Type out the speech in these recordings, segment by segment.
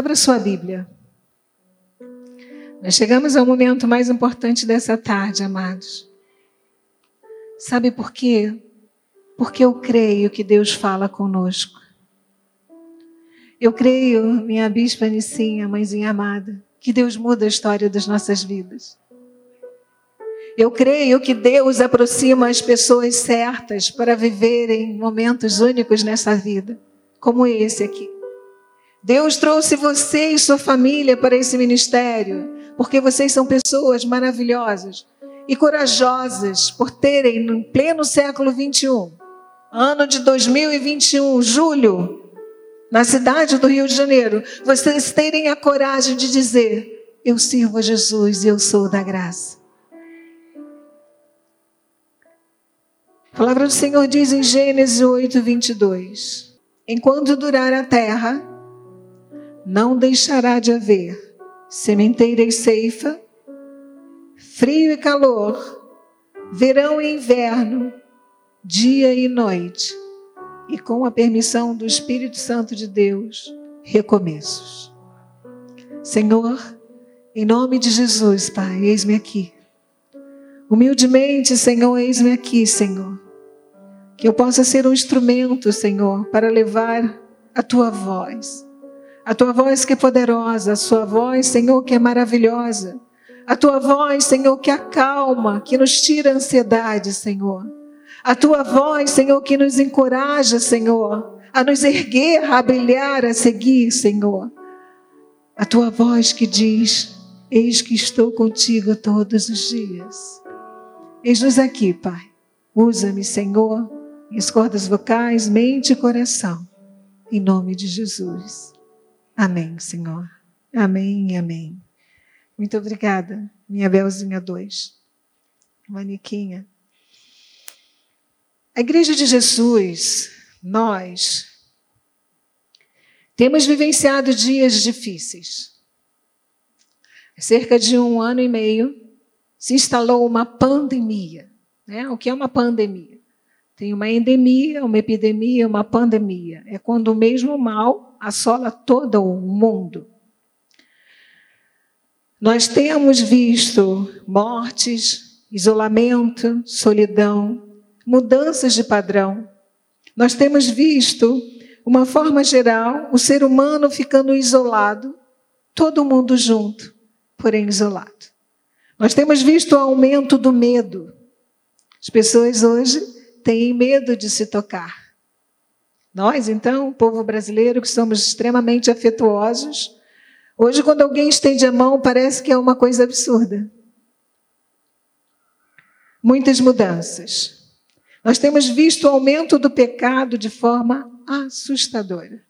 Abra sua Bíblia. Nós chegamos ao momento mais importante dessa tarde, amados. Sabe por quê? Porque eu creio que Deus fala conosco. Eu creio, minha bispa Nicinha, mãezinha amada, que Deus muda a história das nossas vidas. Eu creio que Deus aproxima as pessoas certas para viverem momentos únicos nessa vida, como esse aqui. Deus trouxe você e sua família para esse ministério, porque vocês são pessoas maravilhosas e corajosas por terem, no pleno século 21, ano de 2021, julho, na cidade do Rio de Janeiro, vocês terem a coragem de dizer: Eu sirvo a Jesus e eu sou da graça. A palavra do Senhor diz em Gênesis 8, 22: Enquanto durar a terra, não deixará de haver sementeira e ceifa, frio e calor, verão e inverno, dia e noite, e com a permissão do Espírito Santo de Deus, recomeços. Senhor, em nome de Jesus, Pai, eis-me aqui. Humildemente, Senhor, eis-me aqui, Senhor. Que eu possa ser um instrumento, Senhor, para levar a tua voz a tua voz que é poderosa, a sua voz, Senhor, que é maravilhosa. A tua voz, Senhor, que acalma, que nos tira a ansiedade, Senhor. A tua voz, Senhor, que nos encoraja, Senhor, a nos erguer, a brilhar, a seguir, Senhor. A tua voz que diz: Eis que estou contigo todos os dias. Eis-nos aqui, Pai. Usa-me, Senhor, em cordas vocais, mente e coração. Em nome de Jesus. Amém, Senhor. Amém amém. Muito obrigada, minha Belzinha 2. Maniquinha. A Igreja de Jesus, nós, temos vivenciado dias difíceis. Há cerca de um ano e meio se instalou uma pandemia. Né? O que é uma pandemia? Tem uma endemia, uma epidemia, uma pandemia. É quando o mesmo mal assola todo o mundo. Nós temos visto mortes, isolamento, solidão, mudanças de padrão. Nós temos visto, uma forma geral, o ser humano ficando isolado, todo mundo junto, porém isolado. Nós temos visto o aumento do medo. As pessoas hoje têm medo de se tocar. Nós, então, o povo brasileiro, que somos extremamente afetuosos, hoje, quando alguém estende a mão, parece que é uma coisa absurda. Muitas mudanças. Nós temos visto o aumento do pecado de forma assustadora.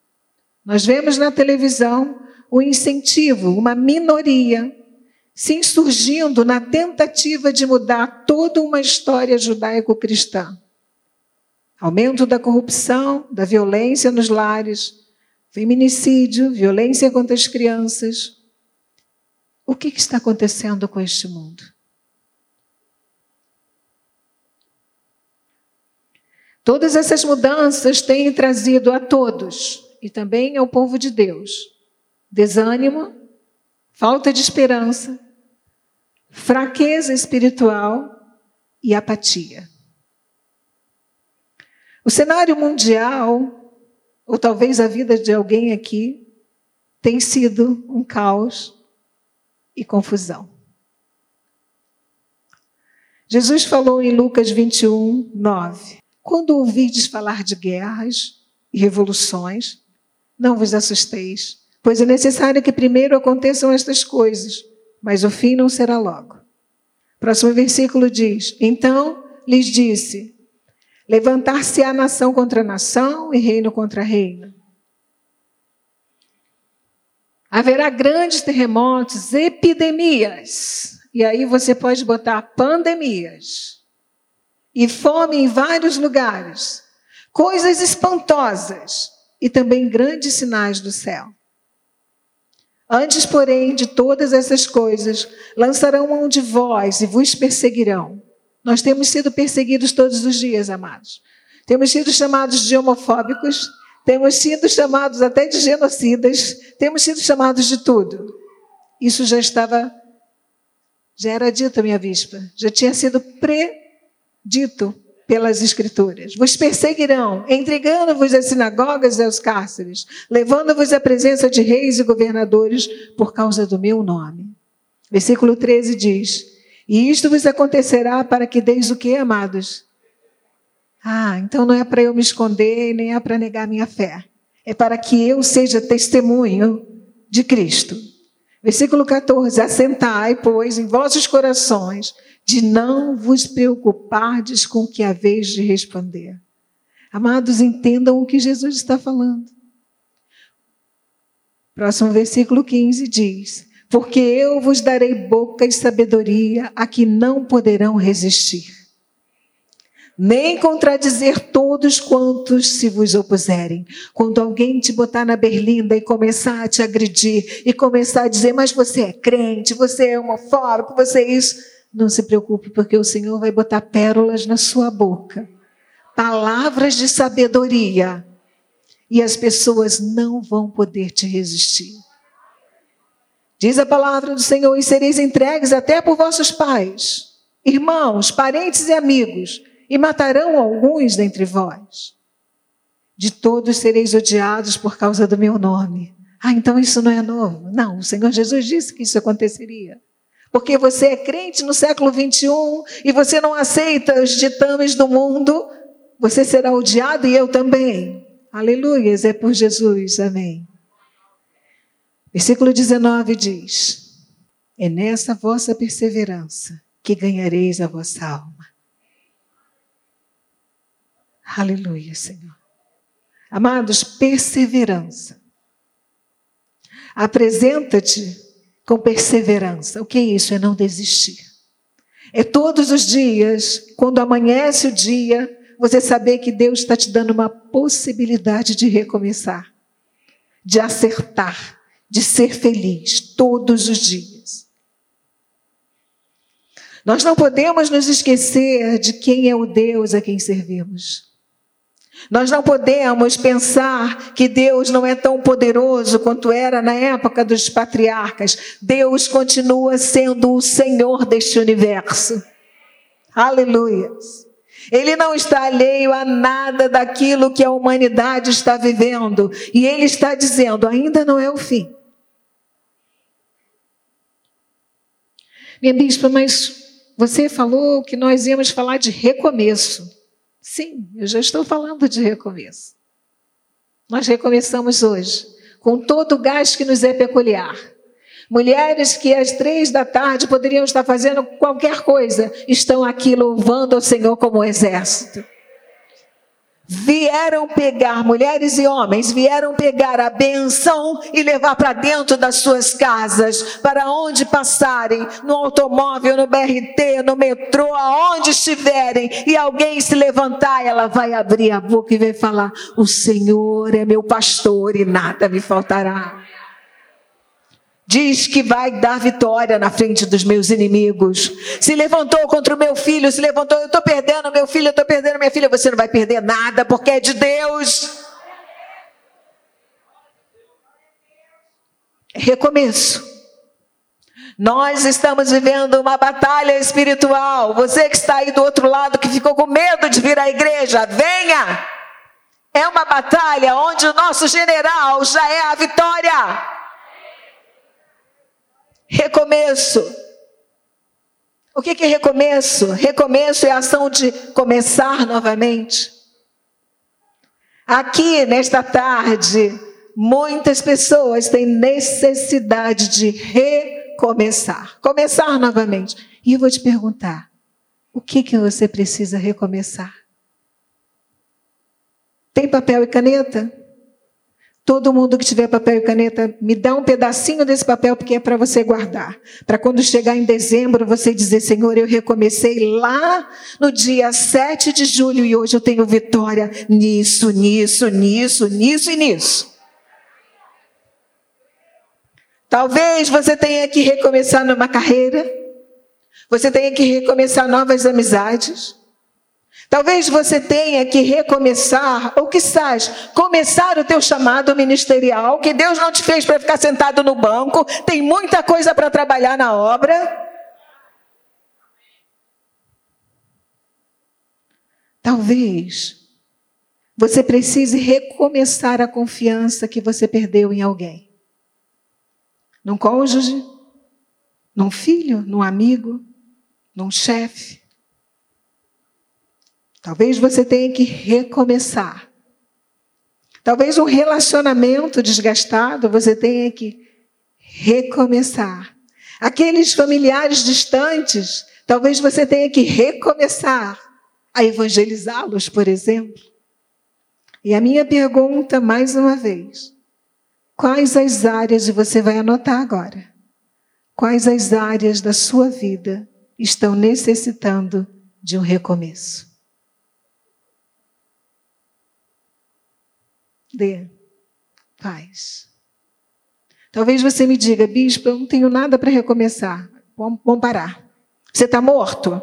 Nós vemos na televisão o incentivo, uma minoria se insurgindo na tentativa de mudar toda uma história judaico-cristã. Aumento da corrupção, da violência nos lares, feminicídio, violência contra as crianças. O que, está acontecendo com este mundo? Todas essas mudanças têm trazido a todos, e também ao povo de Deus, desânimo, falta de esperança, fraqueza espiritual e apatia. O cenário mundial, ou talvez a vida de alguém aqui, tem sido um caos e confusão. Jesus falou em Lucas 21, 9: Quando ouvides falar de guerras e revoluções, não vos assusteis, pois é necessário que primeiro aconteçam estas coisas, mas o fim não será logo. Próximo versículo diz: Então lhes disse: Levantar-se-á nação contra nação e reino contra reino. Haverá grandes terremotos, epidemias. E aí você pode botar pandemias. E fome em vários lugares. Coisas espantosas. E também grandes sinais do céu. Antes, porém, de todas essas coisas, lançarão mão de vós e vos perseguirão nós temos sido perseguidos todos os dias, amados. Temos sido chamados de homofóbicos, temos sido chamados até de genocidas, temos sido chamados de tudo. Isso já estava, já era dito, minha bispa, já tinha sido predito pelas Escrituras. Vos perseguirão, entregando-vos às sinagogas e aos cárceres, levando-vos à presença de reis e governadores por causa do meu nome. Versículo 13 diz: E isto vos acontecerá para que deis o que, amados? Ah, então não é para eu me esconder, nem é para negar minha fé. É para que eu seja testemunho de Cristo. Versículo 14: Assentai, pois, em vossos corações de não vos preocupardes com o que haveis de responder. Amados, entendam o que Jesus está falando. Próximo versículo 15 diz: Porque eu vos darei boca e sabedoria a que não poderão resistir, nem contradizer todos quantos se vos opuserem. Quando alguém te botar na berlinda e começar a te agredir, e começar a dizer, mas você é crente, você é homofóbico, você é isso. Não se preocupe, porque o Senhor vai botar pérolas na sua boca, palavras de sabedoria, e as pessoas não vão poder te resistir. Diz a palavra do Senhor: e sereis entregues até por vossos pais, irmãos, parentes e amigos, e matarão alguns dentre vós. De todos sereis odiados por causa do meu nome. Ah, então isso não é novo. Não, o Senhor Jesus disse que isso aconteceria porque você é crente no século 21 e você não aceita os ditames do mundo, você será odiado e eu também. Aleluia, é por Jesus, amém. Versículo 19 diz: É nessa vossa perseverança que ganhareis a vossa alma. Aleluia, Senhor. Amados, perseverança. Apresenta-te com perseverança. O que é isso? É não desistir. É todos os dias, quando amanhece o dia, você saber que Deus está te dando uma possibilidade de recomeçar, de acertar, de ser feliz todos os dias. Nós não podemos nos esquecer de quem é o Deus a quem servimos. Nós não podemos pensar que Deus não é tão poderoso quanto era na época dos patriarcas. Deus continua sendo o Senhor deste universo. Aleluia. Ele não está alheio a nada daquilo que a humanidade está vivendo. E ele está dizendo: ainda não é o fim. Minha bispa, mas você falou que nós íamos falar de recomeço. Sim, eu já estou falando de recomeço. Nós recomeçamos hoje, com todo o gás que nos é peculiar. Mulheres que às três da tarde poderiam estar fazendo qualquer coisa, estão aqui louvando ao Senhor como exército vieram pegar, mulheres e homens, vieram pegar a benção e levar para dentro das suas casas, para onde passarem, no automóvel, no BRT, no metrô, aonde estiverem, e alguém se levantar, ela vai abrir a boca e vai falar: O Senhor é meu pastor e nada me faltará diz que vai dar vitória na frente dos meus inimigos. Se levantou contra o meu filho, se levantou, eu estou perdendo meu filho, eu estou perdendo minha filha. Você não vai perder nada, porque é de Deus. Recomeço. Nós estamos vivendo uma batalha espiritual. Você que está aí do outro lado, que ficou com medo de vir à igreja, venha! É uma batalha onde o nosso general já é a vitória. Recomeço. O que é recomeço? Recomeço é a ação de começar novamente. Aqui, nesta tarde, muitas pessoas têm necessidade de recomeçar, começar novamente. E eu vou te perguntar: o que, que você precisa recomeçar? Tem papel e caneta? Todo mundo que tiver papel e caneta, me dá um pedacinho desse papel, porque é para você guardar. Para quando chegar em dezembro, você dizer: Senhor, eu recomecei lá no dia 7 de julho e hoje eu tenho vitória nisso, nisso, nisso, nisso e nisso. Talvez você tenha que recomeçar numa carreira, você tenha que recomeçar novas amizades. Talvez você tenha que recomeçar, ou sais, começar o teu chamado ministerial, que Deus não te fez para ficar sentado no banco, tem muita coisa para trabalhar na obra. Talvez você precise recomeçar a confiança que você perdeu em alguém. Num cônjuge, num filho, num amigo, num chefe. Talvez você tenha que recomeçar. Talvez um relacionamento desgastado você tenha que recomeçar. Aqueles familiares distantes, talvez você tenha que recomeçar a evangelizá-los, por exemplo. E a minha pergunta, mais uma vez: quais as áreas, e você vai anotar agora, quais as áreas da sua vida estão necessitando de um recomeço? Dê paz. Talvez você me diga, bispo, eu não tenho nada para recomeçar. Vamos, parar. Você está morto?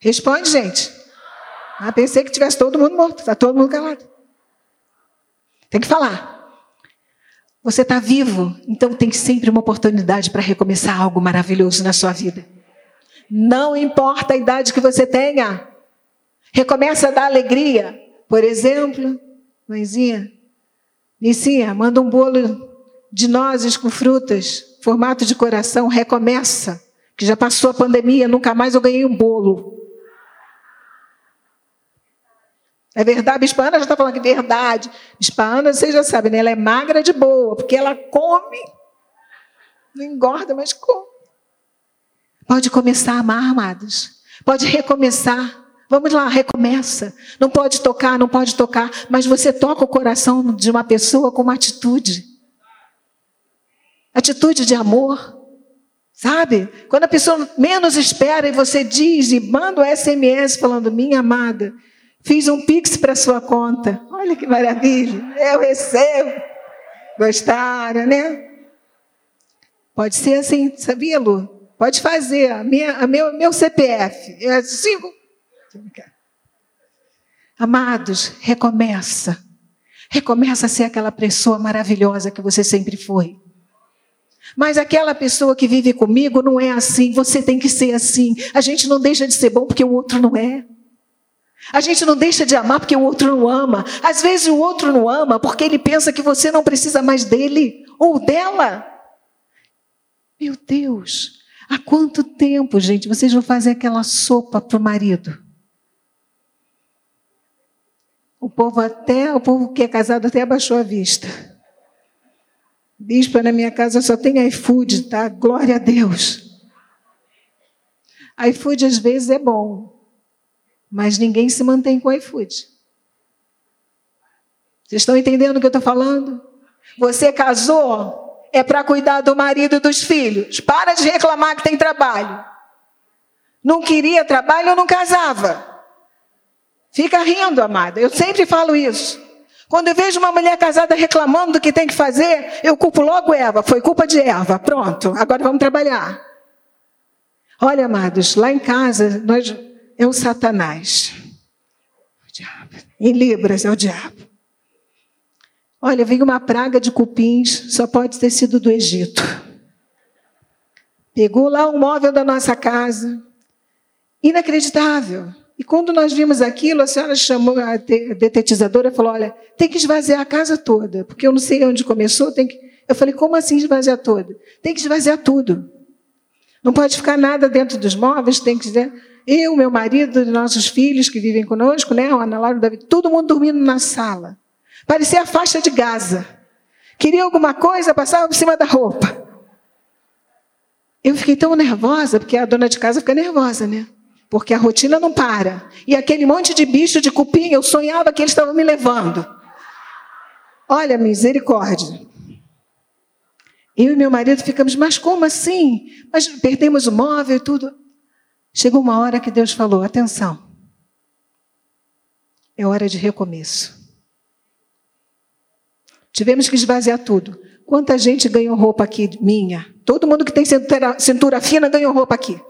Responde, gente. Ah, pensei que tivesse todo mundo morto. Está todo mundo calado. Tem que falar. Você está vivo, então tem sempre uma oportunidade para recomeçar algo maravilhoso na sua vida. Não importa a idade que você tenha. Recomeça a dar alegria. Por exemplo, mãezinha, Nicinha, manda um bolo de nozes com frutas, formato de coração, recomeça. Que já passou a pandemia, nunca mais eu ganhei um bolo. É verdade, Bispa Ana já está falando que é verdade. Bispa Ana, vocês já sabem, né? ela é magra de boa, porque ela come, não engorda, mas come. Pode começar a amar, amados. Pode recomeçar. Vamos lá, recomeça. Não pode tocar, não pode tocar, mas você toca o coração de uma pessoa com uma atitude. Atitude de amor. Sabe? Quando a pessoa menos espera e você diz e manda o SMS falando: Minha amada, Fiz um pix para sua conta. Olha que maravilha. Eu recebo. Gostaram, né? Pode ser assim, sabia, Lu? Pode fazer. A minha, a meu, meu CPF. É cinco. Amados, recomeça. Recomeça a ser aquela pessoa maravilhosa que você sempre foi. Mas aquela pessoa que vive comigo não é assim, você tem que ser assim. A gente não deixa de ser bom porque o outro não é. A gente não deixa de amar porque o outro não ama. Às vezes o outro não ama porque ele pensa que você não precisa mais dele ou dela. Meu Deus, há quanto tempo, gente, vocês vão fazer aquela sopa para o marido? O povo até, o povo que é casado até abaixou a vista. Bispo, na minha casa só tem iFood, tá? Glória a Deus. iFood às vezes é bom, mas ninguém se mantém com iFood. Vocês estão entendendo o que eu estou falando? Você casou, é para cuidar do marido e dos filhos. Para de reclamar que tem trabalho. Não queria trabalho, não casava. Fica rindo, amada. Eu sempre falo isso. Quando eu vejo uma mulher casada reclamando do que tem que fazer, eu culpo logo Eva. Foi culpa de Eva. Pronto, agora vamos trabalhar. Olha, amados, lá em casa, nós é o Satanás. O diabo. Em Libras é o diabo. Olha, vem uma praga de cupins, só pode ter sido do Egito. Pegou lá um móvel da nossa casa. Inacreditável. E quando nós vimos aquilo, a senhora chamou a detetizadora e falou: Olha, tem que esvaziar a casa toda, porque eu não sei onde começou. Tem que... Eu falei: Como assim esvaziar toda? Tem que esvaziar tudo. Não pode ficar nada dentro dos móveis, tem que eu, meu marido, nossos filhos que vivem conosco, né? O Ana Laura, David, todo mundo dormindo na sala. Parecia a faixa de Gaza. Queria alguma coisa, passava por cima da roupa. Eu fiquei tão nervosa, porque a dona de casa fica nervosa, né? Porque a rotina não para. E aquele monte de bicho de cupim, eu sonhava que eles estavam me levando. Olha, misericórdia. Eu e meu marido ficamos, mas como assim? Mas perdemos o móvel e tudo. Chegou uma hora que Deus falou: atenção, é hora de recomeço. Tivemos que esvaziar tudo. Quanta gente ganhou roupa aqui minha? Todo mundo que tem cintura, cintura fina ganhou roupa aqui.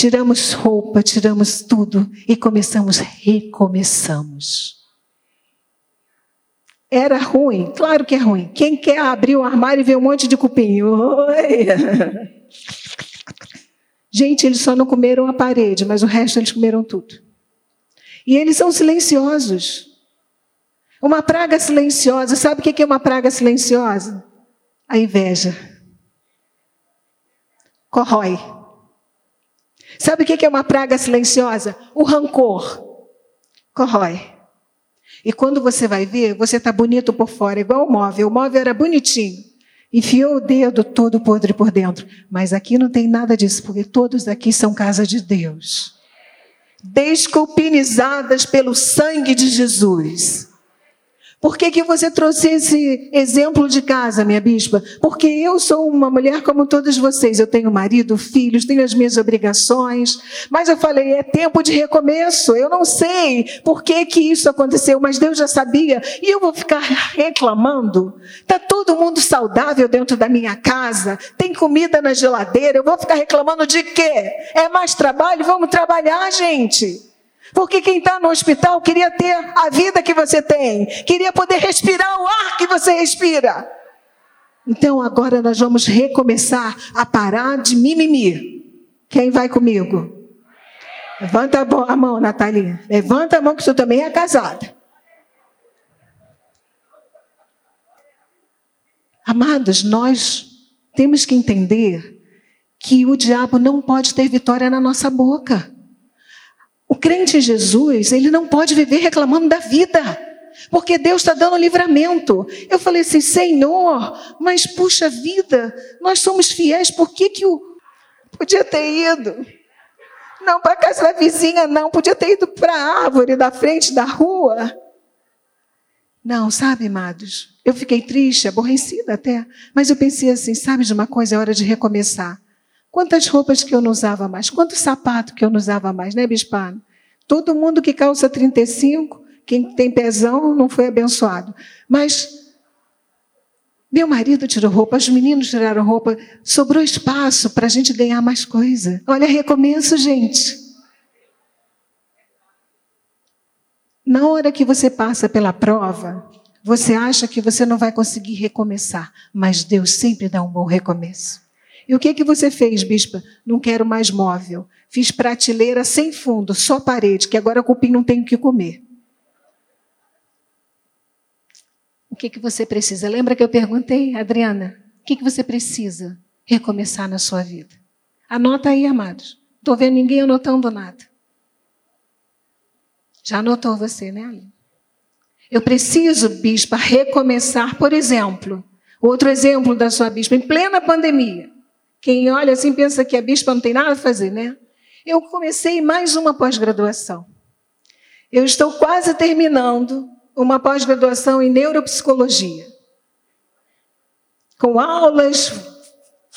Tiramos roupa, tiramos tudo e começamos, recomeçamos. Era ruim? Claro que é ruim. Quem quer abrir o armário e ver um monte de cupim? Oi! Gente, eles só não comeram a parede, mas o resto eles comeram tudo. E eles são silenciosos. Uma praga silenciosa, sabe o que é uma praga silenciosa? A inveja. Corrói. Sabe o que é uma praga silenciosa? O rancor. Corrói. E quando você vai ver, você está bonito por fora, igual o móvel. O móvel era bonitinho. Enfiou o dedo todo podre por dentro. Mas aqui não tem nada disso, porque todos aqui são casa de Deus. Desculpinizadas pelo sangue de Jesus. Por que, que você trouxe esse exemplo de casa, minha bispa? Porque eu sou uma mulher como todos vocês. Eu tenho marido, filhos, tenho as minhas obrigações. Mas eu falei, é tempo de recomeço. Eu não sei por que, que isso aconteceu, mas Deus já sabia. E eu vou ficar reclamando? Está todo mundo saudável dentro da minha casa? Tem comida na geladeira? Eu vou ficar reclamando de quê? É mais trabalho? Vamos trabalhar, gente. Porque quem está no hospital queria ter a vida que você tem, queria poder respirar o ar que você respira. Então agora nós vamos recomeçar a parar de mimimi. Quem vai comigo? Levanta a mão, Natalia. Levanta a mão que você também é casada. Amados, nós temos que entender que o diabo não pode ter vitória na nossa boca. O crente em Jesus, ele não pode viver reclamando da vida, porque Deus está dando livramento. Eu falei assim, Senhor, mas puxa vida, nós somos fiéis, por que, que o. Podia ter ido. Não para a casa da vizinha, não, podia ter ido para a árvore da frente da rua. Não, sabe, amados, eu fiquei triste, aborrecida até, mas eu pensei assim, sabe de uma coisa, é hora de recomeçar. Quantas roupas que eu não usava mais? Quanto sapato que eu não usava mais, né, Bispano? Todo mundo que calça 35, quem tem pezão, não foi abençoado. Mas meu marido tirou roupa, os meninos tiraram roupa, sobrou espaço para a gente ganhar mais coisa. Olha, recomeço, gente. Na hora que você passa pela prova, você acha que você não vai conseguir recomeçar, mas Deus sempre dá um bom recomeço. E o que que você fez, bispa? Não quero mais móvel. Fiz prateleira sem fundo, só parede, que agora o cupim não tem o que comer. O que que você precisa? Lembra que eu perguntei, Adriana? O que que você precisa recomeçar na sua vida? Anota aí, amados. Estou vendo ninguém anotando nada. Já anotou você, né, Eu preciso, bispa, recomeçar, por exemplo, outro exemplo da sua bispa, em plena pandemia. Quem olha assim pensa que a bispa não tem nada a fazer, né? Eu comecei mais uma pós-graduação. Eu estou quase terminando uma pós-graduação em neuropsicologia. Com aulas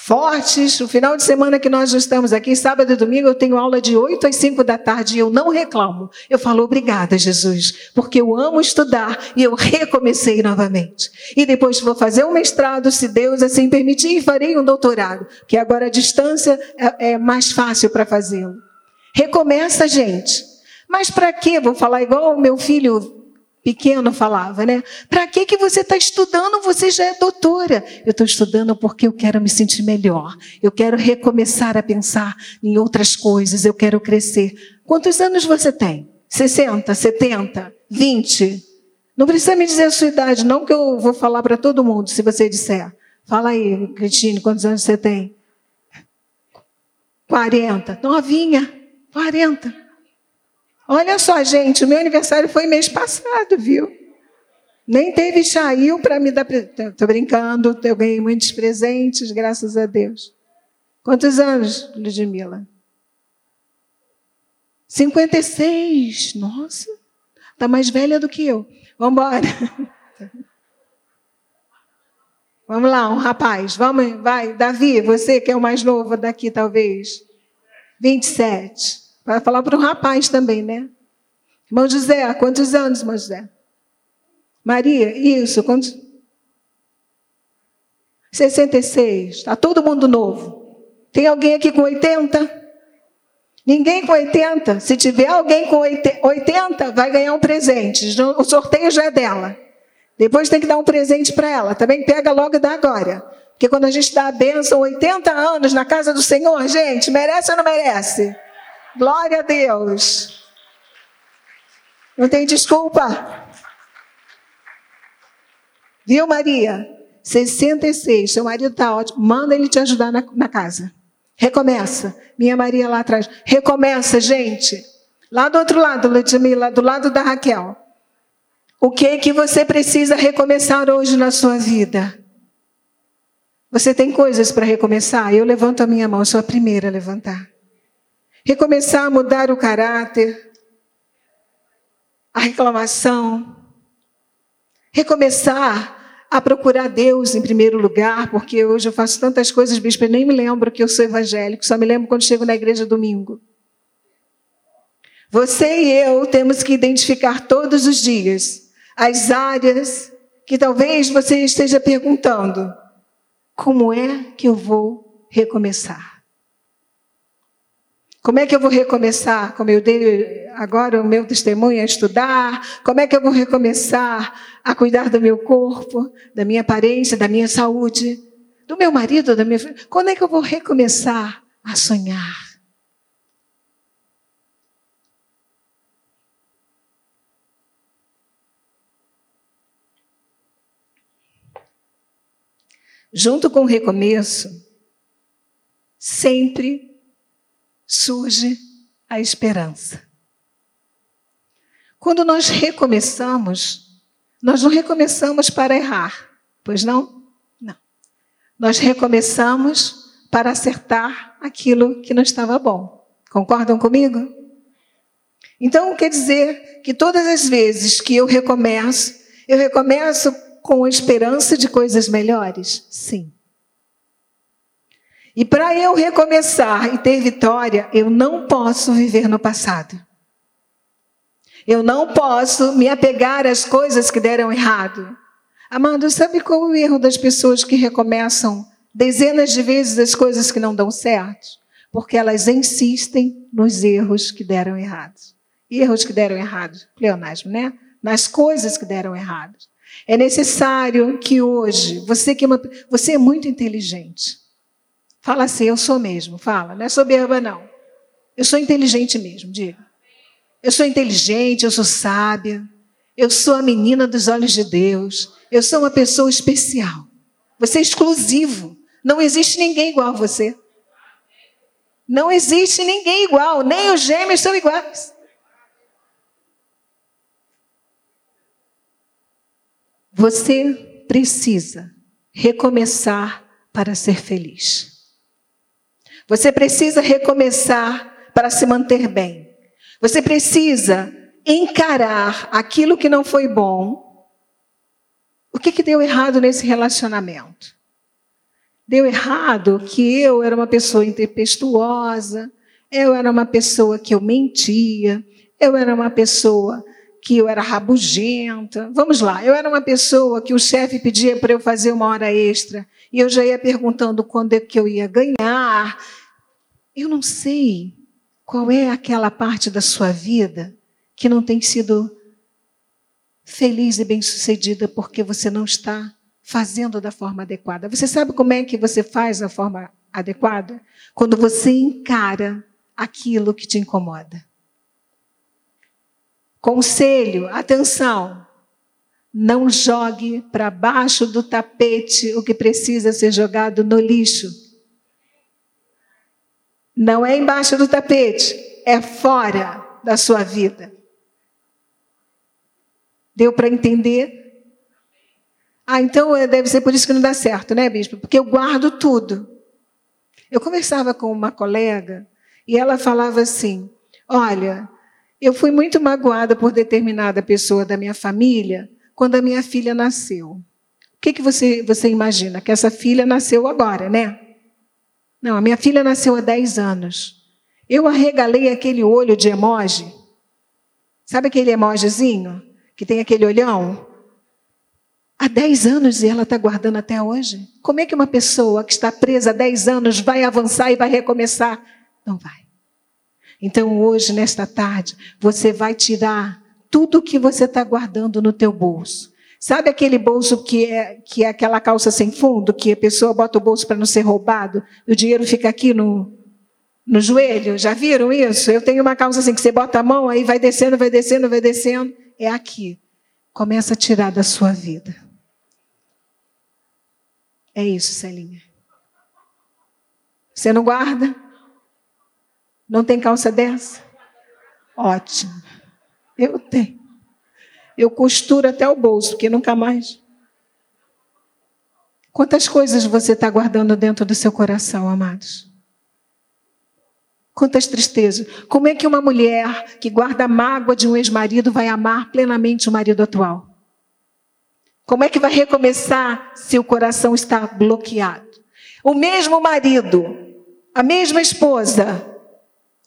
fortes. O final de semana que nós estamos aqui, sábado e domingo, eu tenho aula de 8 às 5 da tarde e eu não reclamo. Eu falo obrigada, Jesus, porque eu amo estudar e eu recomecei novamente. E depois vou fazer um mestrado, se Deus assim permitir, e farei um doutorado, que agora a distância é, é mais fácil para fazê-lo. Recomeça, gente. Mas para quê? Vou falar igual o meu filho pequeno falava, né? Para que que você está estudando? Você já é doutora. Eu estou estudando porque eu quero me sentir melhor. Eu quero recomeçar a pensar em outras coisas. Eu quero crescer. Quantos anos você tem? 60, 70, 20? Não precisa me dizer a sua idade, não que eu vou falar para todo mundo, se você disser. Fala aí, Cristina, quantos anos você tem? 40. Novinha, 40. Olha só, gente, o meu aniversário foi mês passado, viu? Nem teve chail para me dar. Estou brincando, eu ganhei muitos presentes, graças a Deus. Quantos anos, Ludmila? 56. Nossa, está mais velha do que eu. Vamos embora. Vamos lá, um rapaz. Vamos, vai. Davi, você que é o mais novo daqui, talvez. 27. Para falar para um rapaz também, né? Irmão José, quantos anos, irmão José? Maria, isso, quantos? 66. Está todo mundo novo. Tem alguém aqui com 80? Ninguém com 80. Se tiver alguém com 80, vai ganhar um presente. O sorteio já é dela. Depois tem que dar um presente para ela. Também pega logo dá agora. Porque quando a gente dá a bênção, 80 anos na casa do Senhor, gente, merece ou não merece? Glória a Deus. Não tem desculpa. Viu, Maria? 66. Seu marido está ótimo. Manda ele te ajudar na, na casa. Recomeça. Minha Maria lá atrás. Recomeça, gente. Lá do outro lado, Ludmila, do lado da Raquel. O que é que você precisa recomeçar hoje na sua vida? Você tem coisas para recomeçar? Eu levanto a minha mão, sou a primeira a levantar. Recomeçar a mudar o caráter, a reclamação. Recomeçar a procurar Deus em primeiro lugar, porque hoje eu faço tantas coisas, bispo, eu nem me lembro que eu sou evangélico, só me lembro quando chego na igreja domingo. Você e eu temos que identificar todos os dias as áreas que talvez você esteja perguntando: como é que eu vou recomeçar? Como é que eu vou recomeçar? Como eu dei agora o meu testemunho a estudar? Como é que eu vou recomeçar a cuidar do meu corpo, da minha aparência, da minha saúde, do meu marido, da minha filha? Quando é que eu vou recomeçar a sonhar? Junto com o recomeço, sempre surge a esperança. Quando nós recomeçamos, nós não recomeçamos para errar, pois não? Não. Nós recomeçamos para acertar aquilo que não estava bom. Concordam comigo? Então, quer dizer que todas as vezes que eu recomeço, eu recomeço com a esperança de coisas melhores? Sim. E para eu recomeçar e ter vitória, eu não posso viver no passado. Eu não posso me apegar às coisas que deram errado. Amado, sabe qual é o erro das pessoas que recomeçam dezenas de vezes as coisas que não dão certo? Porque elas insistem nos erros que deram errado. Erros que deram errado, pleonasmo, né? Nas coisas que deram errado. É necessário que hoje, você que é, uma, você é muito inteligente. Fala assim, eu sou mesmo, fala, não é soberba não. Eu sou inteligente mesmo, diga. Eu sou inteligente, eu sou sábia, eu sou a menina dos olhos de Deus, eu sou uma pessoa especial. Você é exclusivo. Não existe ninguém igual a você. Não existe ninguém igual, nem os gêmeos são iguais. Você precisa recomeçar para ser feliz. Você precisa recomeçar para se manter bem. Você precisa encarar aquilo que não foi bom. O que, que deu errado nesse relacionamento? Deu errado que eu era uma pessoa intempestuosa, eu era uma pessoa que eu mentia, eu era uma pessoa que eu era rabugenta. Vamos lá, eu era uma pessoa que o chefe pedia para eu fazer uma hora extra e eu já ia perguntando quando é que eu ia ganhar. Eu não sei qual é aquela parte da sua vida que não tem sido feliz e bem-sucedida porque você não está fazendo da forma adequada. Você sabe como é que você faz da forma adequada? Quando você encara aquilo que te incomoda. Conselho, atenção. Não jogue para baixo do tapete o que precisa ser jogado no lixo. Não é embaixo do tapete, é fora da sua vida. Deu para entender? Ah, então é, deve ser por isso que não dá certo, né, bispo? Porque eu guardo tudo. Eu conversava com uma colega e ela falava assim: Olha, eu fui muito magoada por determinada pessoa da minha família quando a minha filha nasceu. O que, que você, você imagina? Que essa filha nasceu agora, né? Não, a minha filha nasceu há 10 anos. Eu arregalei aquele olho de emoji. Sabe aquele emojizinho? Que tem aquele olhão? Há 10 anos e ela está guardando até hoje. Como é que uma pessoa que está presa há 10 anos vai avançar e vai recomeçar? Não vai. Então hoje, nesta tarde, você vai tirar tudo o que você está guardando no teu bolso. Sabe aquele bolso que é, que é aquela calça sem fundo, que a pessoa bota o bolso para não ser roubado, e o dinheiro fica aqui no, no joelho? Já viram isso? Eu tenho uma calça assim que você bota a mão, aí vai descendo, vai descendo, vai descendo. É aqui. Começa a tirar da sua vida. É isso, Celinha. Você não guarda? Não tem calça dessa? Ótimo. Eu tenho. Eu costuro até o bolso, porque nunca mais. Quantas coisas você está guardando dentro do seu coração, amados? Quantas tristezas. Como é que uma mulher que guarda a mágoa de um ex-marido vai amar plenamente o marido atual? Como é que vai recomeçar se o coração está bloqueado? O mesmo marido, a mesma esposa,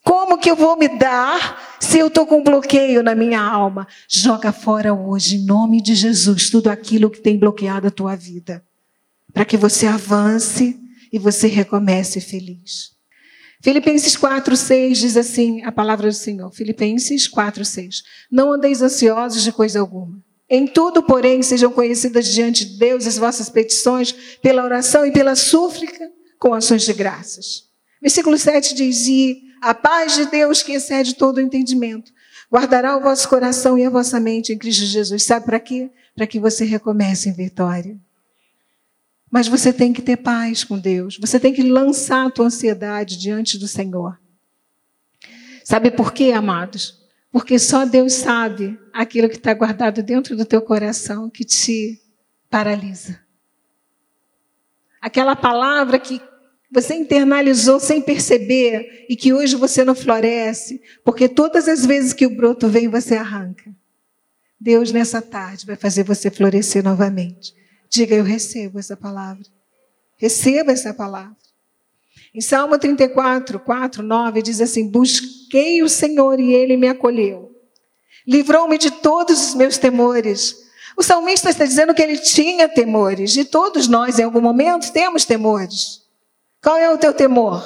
como que eu vou me dar se eu estou com um bloqueio na minha alma? Joga fora hoje, em nome de Jesus, tudo aquilo que tem bloqueado a tua vida. Para que você avance e você recomece feliz. Filipenses 4, 6 diz assim, a palavra do Senhor. Filipenses 4, 6. Não andeis ansiosos de coisa alguma. Em tudo, porém, sejam conhecidas diante de Deus as vossas petições pela oração e pela súplica com ações de graças. Versículo 7 diz, e a paz de Deus, que excede todo o entendimento, guardará o vosso coração e a vossa mente em Cristo Jesus. Sabe para quê? Para que você recomece em vitória. Mas você tem que ter paz com Deus. Você tem que lançar a tua ansiedade diante do Senhor. Sabe por quê, amados? Porque só Deus sabe aquilo que está guardado dentro do teu coração que te paralisa. Aquela palavra que você internalizou sem perceber e que hoje você não floresce, porque todas as vezes que o broto vem, você arranca. Deus, nessa tarde, vai fazer você florescer novamente. Diga, eu recebo essa palavra. Receba essa palavra. Em Salmo 34, 4, 9, diz assim: Busquei o Senhor e ele me acolheu. Livrou-me de todos os meus temores. O salmista está dizendo que ele tinha temores, e todos nós, em algum momento, temos temores. Qual é o teu temor?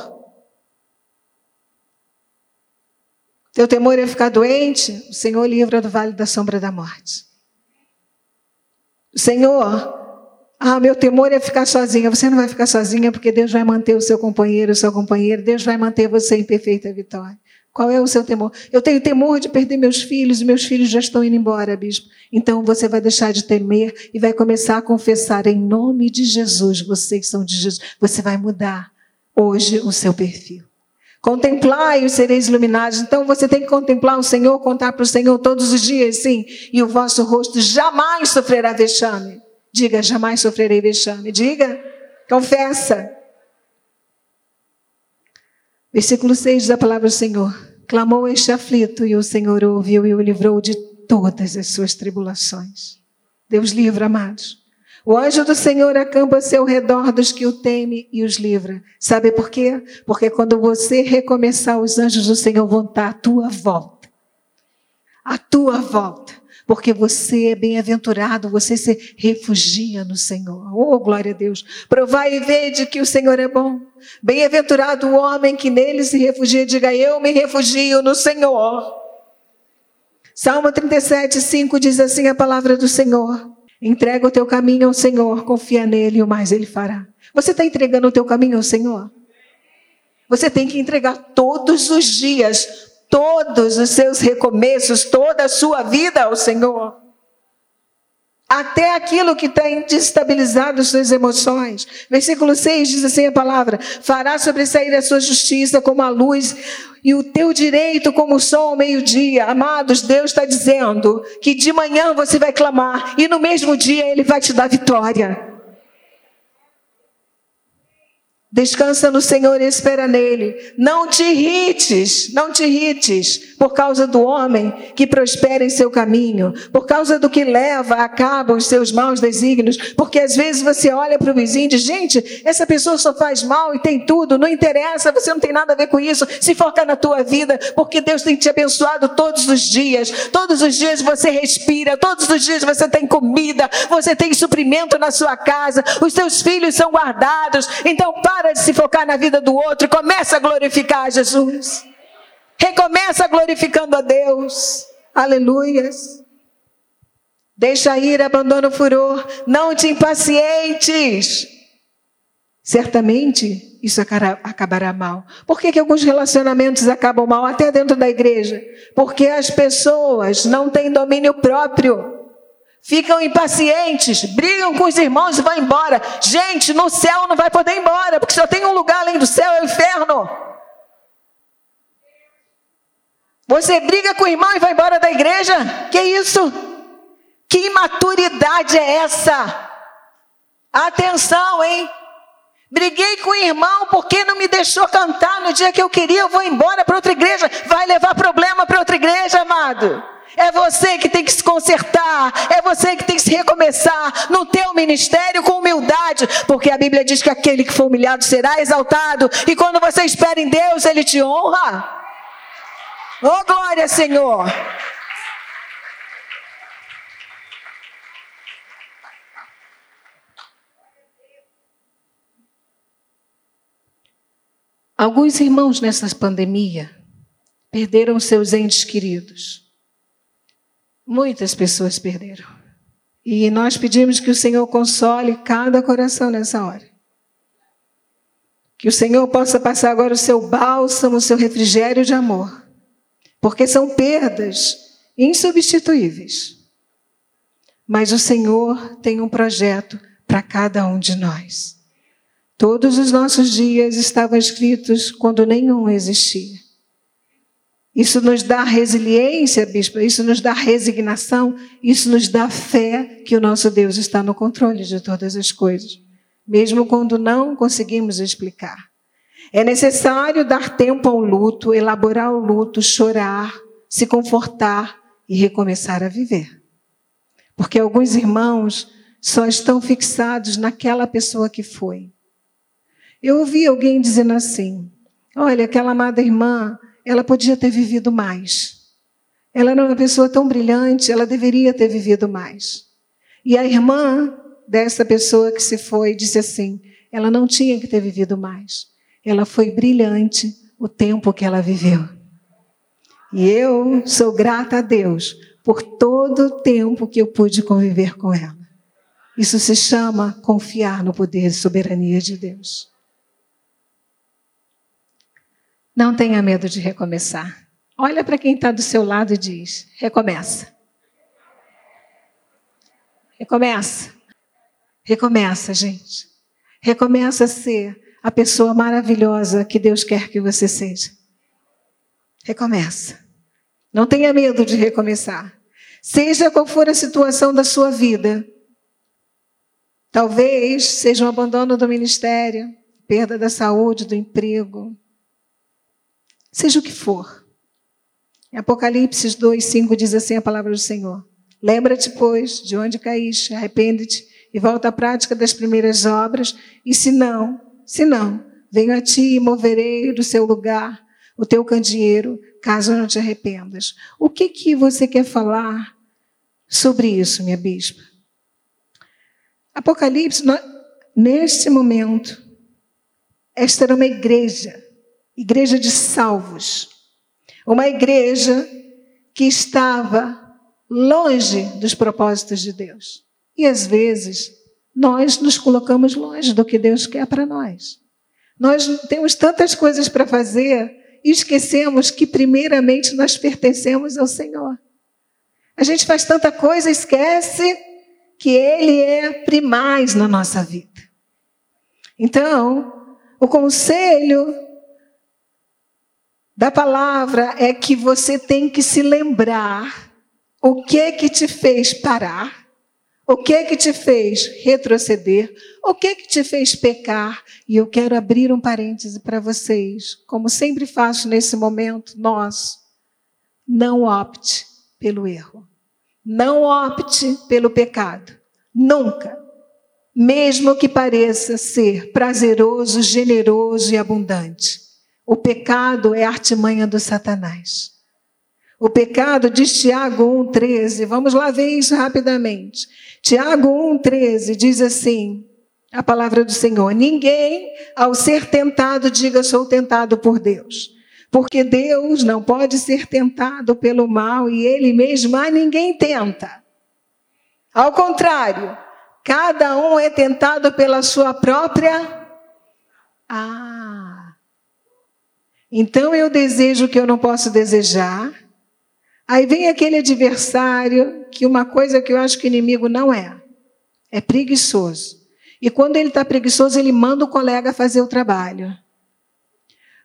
Teu temor é ficar doente? O Senhor livra do vale da sombra da morte. O Senhor, ah, meu temor é ficar sozinha. Você não vai ficar sozinha porque Deus vai manter o seu companheiro, o seu companheiro. Deus vai manter você em perfeita vitória. Qual é o seu temor? Eu tenho temor de perder meus filhos, e meus filhos já estão indo embora, bispo. Então você vai deixar de temer e vai começar a confessar em nome de Jesus, vocês são de Jesus. Você vai mudar hoje o seu perfil. Contemplai e sereis iluminados. Então você tem que contemplar o Senhor, contar para o Senhor todos os dias, sim. E o vosso rosto jamais sofrerá vexame. Diga, jamais sofrerei vexame. Diga, confessa. Versículo 6 da palavra do Senhor. Clamou este aflito e o Senhor ouviu e o livrou de todas as suas tribulações. Deus livra, amados. O anjo do Senhor acampa-se ao redor dos que o temem e os livra. Sabe por quê? Porque quando você recomeçar, os anjos do Senhor vão estar à tua volta. À tua volta porque você é bem-aventurado, você se refugia no Senhor. Oh, glória a Deus. Provai e vede que o Senhor é bom. Bem-aventurado o homem que nele se refugia, diga eu me refugio no Senhor. Salmo 37, 5 diz assim a palavra do Senhor. Entrega o teu caminho ao Senhor, confia nele e o mais ele fará. Você está entregando o teu caminho ao Senhor? Você tem que entregar todos os dias todos os seus recomeços, toda a sua vida ao Senhor. Até aquilo que tem destabilizado suas emoções. Versículo 6 diz assim a palavra: Fará sobressair a sua justiça como a luz e o teu direito como o sol ao meio-dia. Amados, Deus está dizendo que de manhã você vai clamar e no mesmo dia Ele vai te dar vitória. Descansa no Senhor e espera nele. Não te irrites, não te irrites por causa do homem que prospera em seu caminho, por causa do que leva a cabo os seus maus desígnios, porque às vezes você olha para o vizinho e diz, gente, essa pessoa só faz mal e tem tudo, não interessa, você não tem nada a ver com isso, se foca na tua vida, porque Deus tem te abençoado todos os dias, todos os dias você respira, todos os dias você tem comida, você tem suprimento na sua casa, os seus filhos são guardados, então para para de se focar na vida do outro e começa a glorificar Jesus. Recomeça glorificando a Deus. Aleluias. Deixa ir, abandona o furor. Não te impacientes. Certamente isso acabará mal. Por que, que alguns relacionamentos acabam mal, até dentro da igreja? Porque as pessoas não têm domínio próprio. Ficam impacientes, brigam com os irmãos e vão embora. Gente, no céu não vai poder ir embora, porque só tem um lugar além do céu, é o inferno. Você briga com o irmão e vai embora da igreja? Que isso? Que imaturidade é essa? Atenção, hein? Briguei com o irmão porque não me deixou cantar no dia que eu queria, eu vou embora para outra igreja. Vai levar problema para outra igreja, amado. É você que tem que se consertar, é você que tem que se recomeçar no teu ministério com humildade, porque a Bíblia diz que aquele que for humilhado será exaltado, e quando você espera em Deus, ele te honra. Oh, glória, Senhor. Alguns irmãos nessa pandemia perderam seus entes queridos. Muitas pessoas perderam. E nós pedimos que o Senhor console cada coração nessa hora. Que o Senhor possa passar agora o seu bálsamo, o seu refrigério de amor. Porque são perdas insubstituíveis. Mas o Senhor tem um projeto para cada um de nós. Todos os nossos dias estavam escritos quando nenhum existia. Isso nos dá resiliência, bispo, isso nos dá resignação, isso nos dá fé que o nosso Deus está no controle de todas as coisas, mesmo quando não conseguimos explicar. É necessário dar tempo ao luto, elaborar o luto, chorar, se confortar e recomeçar a viver. Porque alguns irmãos só estão fixados naquela pessoa que foi. Eu ouvi alguém dizendo assim: olha, aquela amada irmã, ela podia ter vivido mais. Ela era uma pessoa tão brilhante, ela deveria ter vivido mais. E a irmã dessa pessoa que se foi disse assim: ela não tinha que ter vivido mais. Ela foi brilhante o tempo que ela viveu. E eu sou grata a Deus por todo o tempo que eu pude conviver com ela. Isso se chama confiar no poder e soberania de Deus. Não tenha medo de recomeçar. Olha para quem está do seu lado e diz: recomeça. Recomeça. Recomeça, gente. Recomeça a ser a pessoa maravilhosa que Deus quer que você seja. Recomeça. Não tenha medo de recomeçar. Seja qual for a situação da sua vida. Talvez seja um abandono do ministério, perda da saúde, do emprego, Seja o que for. Em Apocalipse 2, 5 diz assim a palavra do Senhor. Lembra-te, pois, de onde caíste, arrepende-te e volta à prática das primeiras obras, e se não, se não, venho a ti e moverei do seu lugar o teu candeeiro, caso não te arrependas. O que que você quer falar sobre isso, minha bispa? Apocalipse, neste momento, esta era uma igreja igreja de salvos. Uma igreja que estava longe dos propósitos de Deus. E às vezes nós nos colocamos longe do que Deus quer para nós. Nós temos tantas coisas para fazer e esquecemos que primeiramente nós pertencemos ao Senhor. A gente faz tanta coisa e esquece que Ele é primaz na nossa vida. Então, o conselho da palavra é que você tem que se lembrar o que que te fez parar, o que que te fez retroceder, o que que te fez pecar. E eu quero abrir um parêntese para vocês, como sempre faço nesse momento, nós não opte pelo erro. Não opte pelo pecado. Nunca. Mesmo que pareça ser prazeroso, generoso e abundante. O pecado é a artimanha do Satanás. O pecado, diz Tiago 1,13, vamos lá ver isso rapidamente. Tiago 1,13 diz assim: a palavra do Senhor: Ninguém, ao ser tentado, diga sou tentado por Deus. Porque Deus não pode ser tentado pelo mal e ele mesmo a ninguém tenta. Ao contrário, cada um é tentado pela sua própria. Ah! Então eu desejo o que eu não posso desejar. Aí vem aquele adversário, que uma coisa que eu acho que o inimigo não é, é preguiçoso. E quando ele está preguiçoso, ele manda o colega fazer o trabalho.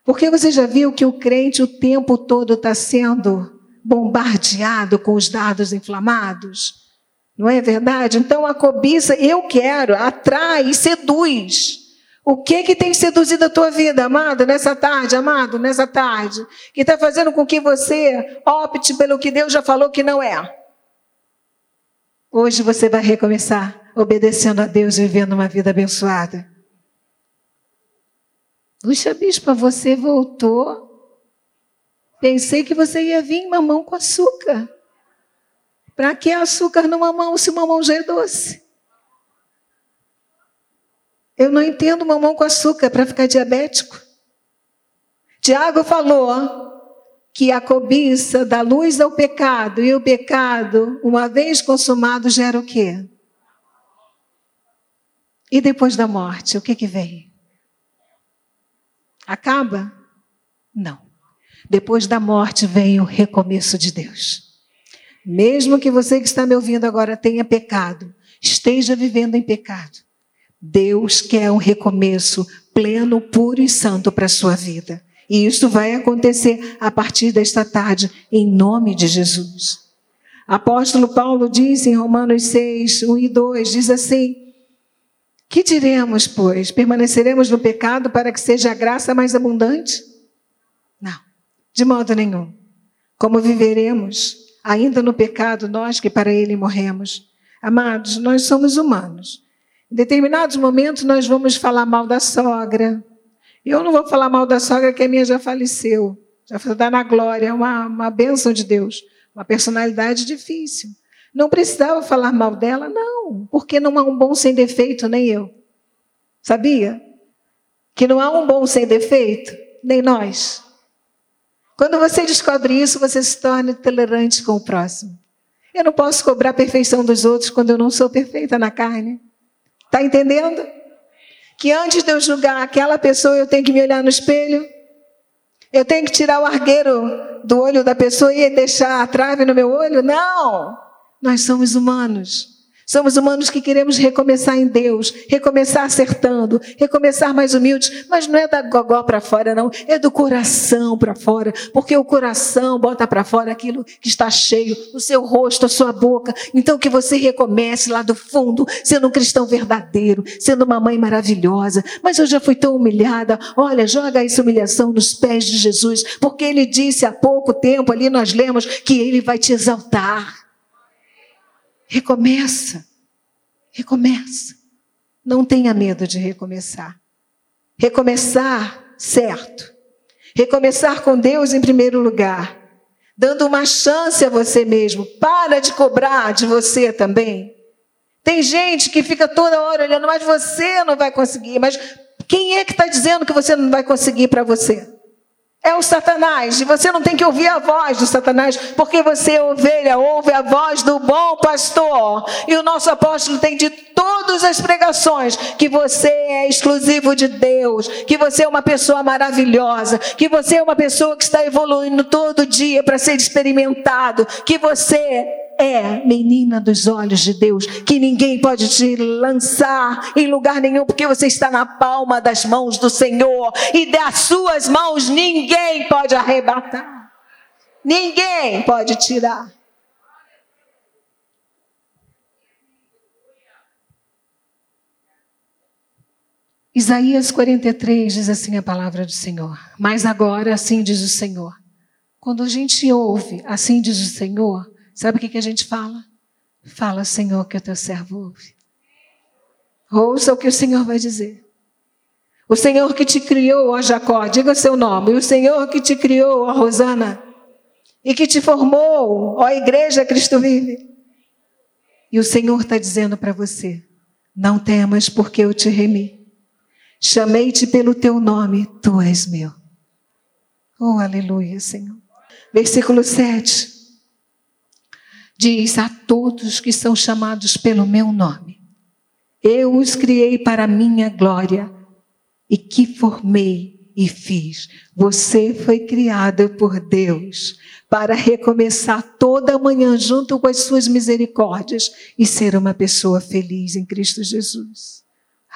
Porque você já viu que o crente o tempo todo está sendo bombardeado com os dados inflamados? Não é verdade? Então a cobiça, eu quero, atrai e seduz. O que que tem seduzido a tua vida, amado, nessa tarde, amado, nessa tarde? Que está fazendo com que você opte pelo que Deus já falou que não é. Hoje você vai recomeçar obedecendo a Deus e vivendo uma vida abençoada. Puxa, bispa, você voltou. Pensei que você ia vir mamão com açúcar. Para que açúcar no mamão se o mamão já é doce? Eu não entendo mamão com açúcar para ficar diabético. Tiago falou que a cobiça dá luz ao pecado e o pecado, uma vez consumado, gera o quê? E depois da morte, o que que vem? Acaba? Não. Depois da morte vem o recomeço de Deus. Mesmo que você que está me ouvindo agora tenha pecado, esteja vivendo em pecado, Deus quer um recomeço pleno, puro e santo para a sua vida. E isso vai acontecer a partir desta tarde, em nome de Jesus. Apóstolo Paulo diz em Romanos 6, 1 e 2, diz assim: que diremos, pois? Permaneceremos no pecado para que seja a graça mais abundante? Não, de modo nenhum. Como viveremos ainda no pecado, nós que para ele morremos? Amados, nós somos humanos. Em determinados momentos nós vamos falar mal da sogra. Eu não vou falar mal da sogra que a minha já faleceu. Já dar na glória, é uma, uma bênção de Deus. Uma personalidade difícil. Não precisava falar mal dela, não, porque não há um bom sem defeito, nem eu. Sabia? Que não há um bom sem defeito, nem nós. Quando você descobre isso, você se torna tolerante com o próximo. Eu não posso cobrar a perfeição dos outros quando eu não sou perfeita na carne. Está entendendo? Que antes de eu julgar aquela pessoa, eu tenho que me olhar no espelho. Eu tenho que tirar o argueiro do olho da pessoa e deixar a trave no meu olho? Não! Nós somos humanos. Somos humanos que queremos recomeçar em Deus, recomeçar acertando, recomeçar mais humildes, mas não é da gogó para fora, não, é do coração para fora, porque o coração bota para fora aquilo que está cheio, o seu rosto, a sua boca. Então que você recomece lá do fundo, sendo um cristão verdadeiro, sendo uma mãe maravilhosa. Mas eu já fui tão humilhada. Olha, joga essa humilhação nos pés de Jesus, porque ele disse há pouco tempo ali nós lemos que ele vai te exaltar. Recomeça. Recomeça. Não tenha medo de recomeçar. Recomeçar certo. Recomeçar com Deus em primeiro lugar. Dando uma chance a você mesmo. Para de cobrar de você também. Tem gente que fica toda hora olhando, mas você não vai conseguir. Mas quem é que está dizendo que você não vai conseguir para você? É o Satanás. E você não tem que ouvir a voz do Satanás, porque você, é ovelha, ouve a voz do bom pastor. E o nosso apóstolo tem de todas as pregações que você é exclusivo de Deus, que você é uma pessoa maravilhosa, que você é uma pessoa que está evoluindo todo dia para ser experimentado, que você é menina dos olhos de Deus, que ninguém pode te lançar em lugar nenhum, porque você está na palma das mãos do Senhor, e das suas mãos ninguém pode arrebatar, ninguém pode tirar. Isaías 43 diz assim a palavra do Senhor. Mas agora, assim diz o Senhor. Quando a gente ouve, assim diz o Senhor, Sabe o que, que a gente fala? Fala, Senhor, que o teu servo ouve. Ouça o que o Senhor vai dizer. O Senhor que te criou, ó Jacó, diga seu nome. O Senhor que te criou, ó Rosana. E que te formou, ó Igreja Cristo vive. E o Senhor está dizendo para você: não temas, porque eu te remi. Chamei-te pelo teu nome, tu és meu. Oh, aleluia, Senhor. Versículo 7 diz: A todos que são chamados pelo meu nome, eu os criei para a minha glória e que formei e fiz. Você foi criada por Deus para recomeçar toda manhã junto com as suas misericórdias e ser uma pessoa feliz em Cristo Jesus.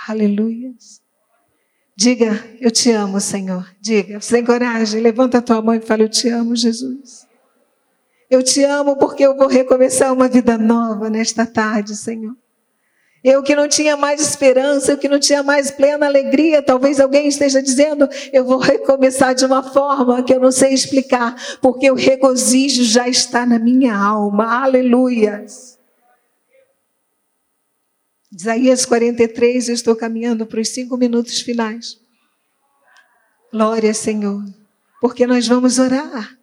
Aleluia. Diga, eu te amo, Senhor. Diga, tem coragem, levanta a tua mão e fala, eu te amo, Jesus. Eu te amo porque eu vou recomeçar uma vida nova nesta tarde, Senhor. Eu que não tinha mais esperança, eu que não tinha mais plena alegria, talvez alguém esteja dizendo, eu vou recomeçar de uma forma que eu não sei explicar, porque o regozijo já está na minha alma. Aleluia. Isaías 43, eu estou caminhando para os cinco minutos finais. Glória, Senhor, porque nós vamos orar,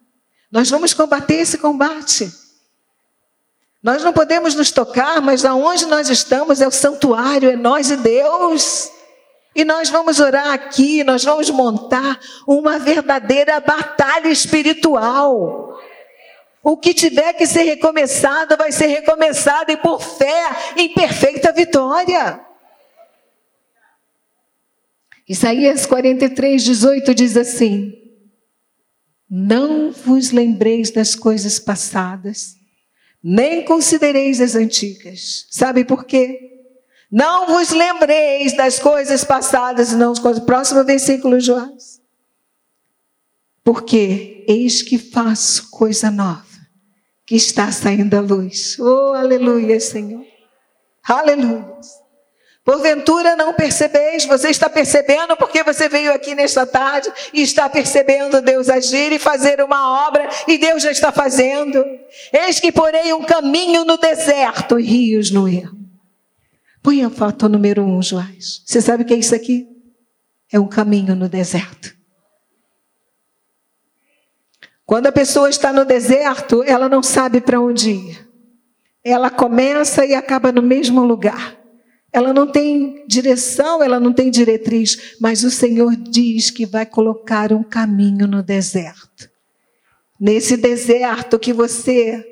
nós vamos combater esse combate. Nós não podemos nos tocar, mas aonde nós estamos é o santuário, é nós e Deus. E nós vamos orar aqui, nós vamos montar uma verdadeira batalha espiritual. O que tiver que ser recomeçado vai ser recomeçado e por fé em perfeita vitória. Isaías 43, 18 diz assim: Não vos lembreis das coisas passadas nem considereis as antigas. Sabe por quê? Não vos lembreis das coisas passadas, não as coisas. Próximo versículo, Joás. Porque eis que faço coisa nova, que está saindo à luz. Oh, aleluia, Senhor. Aleluia. Porventura não percebeis, você está percebendo porque você veio aqui nesta tarde e está percebendo Deus agir e fazer uma obra e Deus já está fazendo. Eis que porei um caminho no deserto e rios no erro. Põe a foto número um, Joás. Você sabe o que é isso aqui? É um caminho no deserto. Quando a pessoa está no deserto, ela não sabe para onde ir. Ela começa e acaba no mesmo lugar. Ela não tem direção, ela não tem diretriz, mas o Senhor diz que vai colocar um caminho no deserto. Nesse deserto que você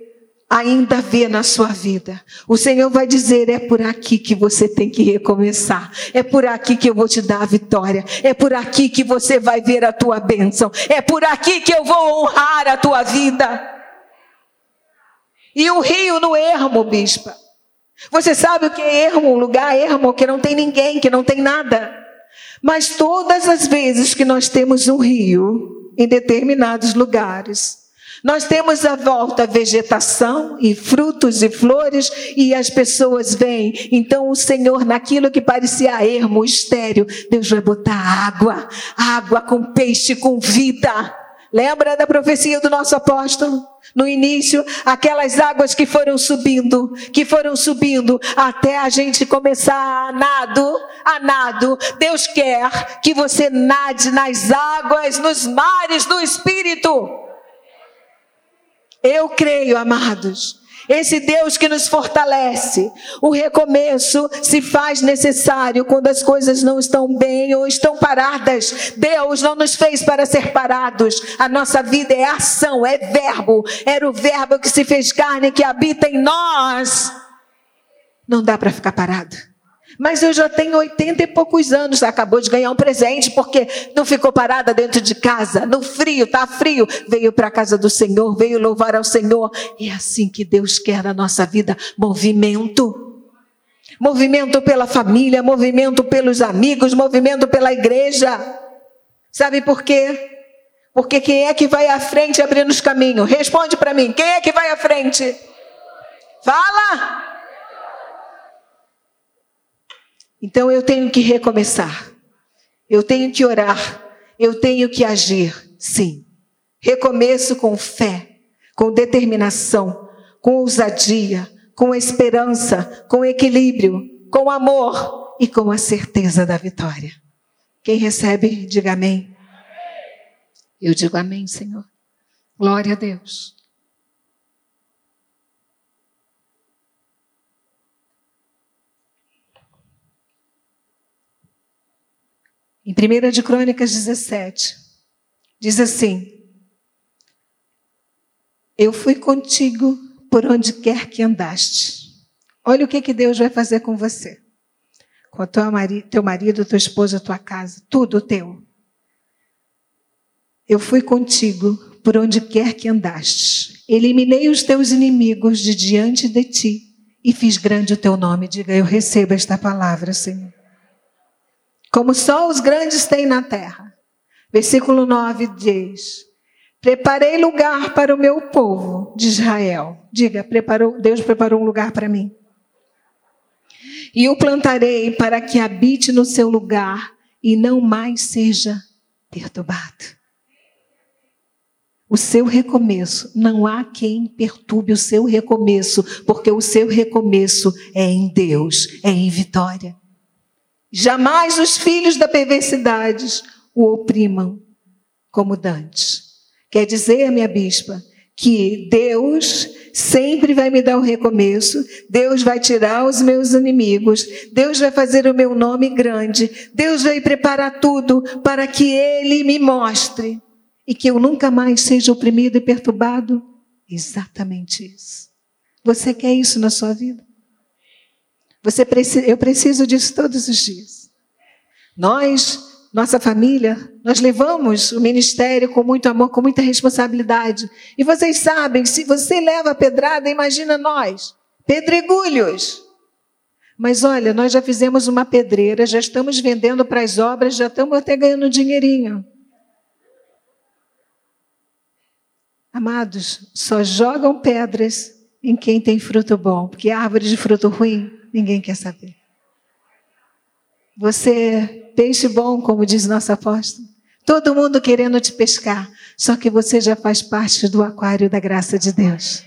ainda vê na sua vida. O Senhor vai dizer: é por aqui que você tem que recomeçar. É por aqui que eu vou te dar a vitória. É por aqui que você vai ver a tua bênção. É por aqui que eu vou honrar a tua vida. E o rio no ermo, bispa. Você sabe o que é ermo? Um lugar ermo que não tem ninguém, que não tem nada. Mas todas as vezes que nós temos um rio em determinados lugares, nós temos à volta vegetação e frutos e flores e as pessoas vêm. Então o Senhor, naquilo que parecia ermo, estéreo, Deus vai botar água, água com peixe, com vida. Lembra da profecia do nosso apóstolo? No início, aquelas águas que foram subindo, que foram subindo, até a gente começar a nado, a nado. Deus quer que você nade nas águas, nos mares do Espírito. Eu creio, amados, esse Deus que nos fortalece. O recomeço se faz necessário quando as coisas não estão bem ou estão paradas. Deus não nos fez para ser parados. A nossa vida é ação, é verbo. Era o verbo que se fez carne que habita em nós. Não dá para ficar parado. Mas eu já tenho oitenta e poucos anos, acabou de ganhar um presente, porque não ficou parada dentro de casa, no frio, tá frio. Veio para a casa do Senhor, veio louvar ao Senhor. É assim que Deus quer na nossa vida: movimento. Movimento pela família, movimento pelos amigos, movimento pela igreja. Sabe por quê? Porque quem é que vai à frente abrindo os caminhos? Responde para mim: quem é que vai à frente? Fala! Então eu tenho que recomeçar. Eu tenho que orar. Eu tenho que agir. Sim. Recomeço com fé, com determinação, com ousadia, com esperança, com equilíbrio, com amor e com a certeza da vitória. Quem recebe, diga amém. Eu digo amém, Senhor. Glória a Deus. Em 1 de Crônicas 17, Diz assim: Eu fui contigo por onde quer que andaste. Olha o que, que Deus vai fazer com você. Com mari teu marido, tua esposa, tua casa, tudo teu. Eu fui contigo por onde quer que andaste. Eliminei os teus inimigos de diante de ti e fiz grande o teu nome. Diga, eu recebo esta palavra, Senhor. Como só os grandes têm na terra. Versículo 9 diz: Preparei lugar para o meu povo de Israel. Diga, preparou, Deus preparou um lugar para mim. E o plantarei para que habite no seu lugar e não mais seja perturbado. O seu recomeço, não há quem perturbe o seu recomeço, porque o seu recomeço é em Deus, é em vitória. Jamais os filhos da perversidade o oprimam como dantes. Quer dizer, minha bispa, que Deus sempre vai me dar o recomeço, Deus vai tirar os meus inimigos, Deus vai fazer o meu nome grande, Deus vai preparar tudo para que Ele me mostre e que eu nunca mais seja oprimido e perturbado? Exatamente isso. Você quer isso na sua vida? Você eu preciso disso todos os dias. Nós, nossa família, nós levamos o ministério com muito amor, com muita responsabilidade. E vocês sabem, se você leva a pedrada, imagina nós, pedregulhos. Mas olha, nós já fizemos uma pedreira, já estamos vendendo para as obras, já estamos até ganhando dinheirinho. Amados, só jogam pedras em quem tem fruto bom, porque árvore de fruto ruim, ninguém quer saber. Você, peixe bom, como diz nosso apóstolo, todo mundo querendo te pescar, só que você já faz parte do aquário da graça de Deus.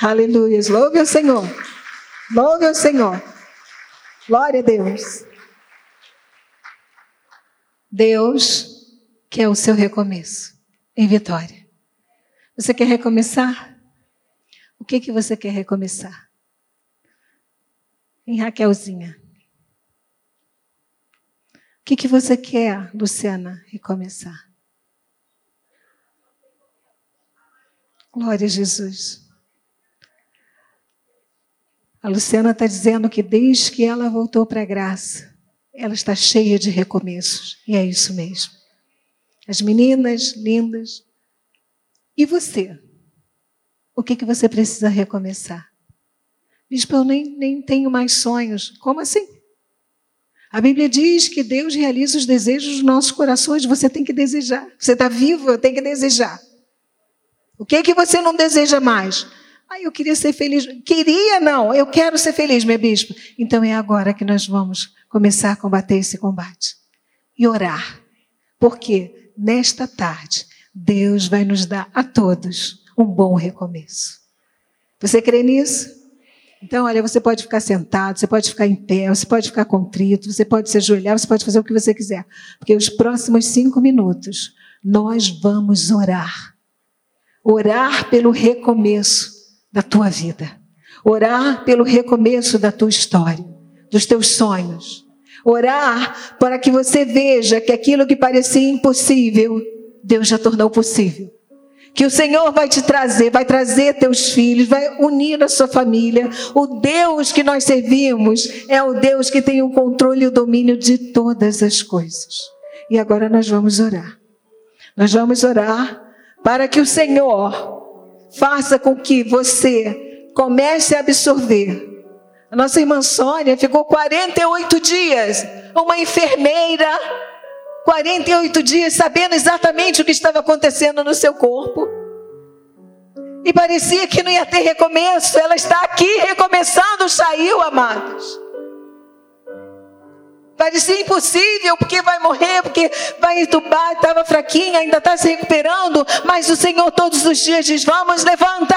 Aleluia. Louve ao Senhor. Louve ao Senhor. Glória a Deus. Deus quer o seu recomeço em vitória. Você quer recomeçar? O que que você quer recomeçar? Em Raquelzinha. O que que você quer, Luciana, recomeçar? Glória a Jesus. A Luciana está dizendo que desde que ela voltou para a graça, ela está cheia de recomeços. E é isso mesmo. As meninas lindas, e você? O que, que você precisa recomeçar? Bispo, eu nem, nem tenho mais sonhos. Como assim? A Bíblia diz que Deus realiza os desejos dos nossos corações. Você tem que desejar. Você está vivo, tem que desejar. O que que você não deseja mais? Ah, eu queria ser feliz. Queria não, eu quero ser feliz, minha bispo. Então é agora que nós vamos começar a combater esse combate. E orar. Porque nesta tarde Deus vai nos dar a todos um bom recomeço. Você crê nisso? Então, olha, você pode ficar sentado, você pode ficar em pé, você pode ficar contrito, você pode se ajoelhar, você pode fazer o que você quiser. Porque os próximos cinco minutos nós vamos orar. Orar pelo recomeço da tua vida. Orar pelo recomeço da tua história, dos teus sonhos. Orar para que você veja que aquilo que parecia impossível Deus já tornou possível. Que o Senhor vai te trazer, vai trazer teus filhos, vai unir a sua família. O Deus que nós servimos é o Deus que tem o controle e o domínio de todas as coisas. E agora nós vamos orar. Nós vamos orar para que o Senhor faça com que você comece a absorver. A nossa irmã Sônia ficou 48 dias, uma enfermeira 48 dias sabendo exatamente o que estava acontecendo no seu corpo. E parecia que não ia ter recomeço. Ela está aqui recomeçando, saiu, amados. Parecia impossível, porque vai morrer, porque vai entubar, estava fraquinha, ainda está se recuperando. Mas o Senhor todos os dias diz: Vamos, levanta,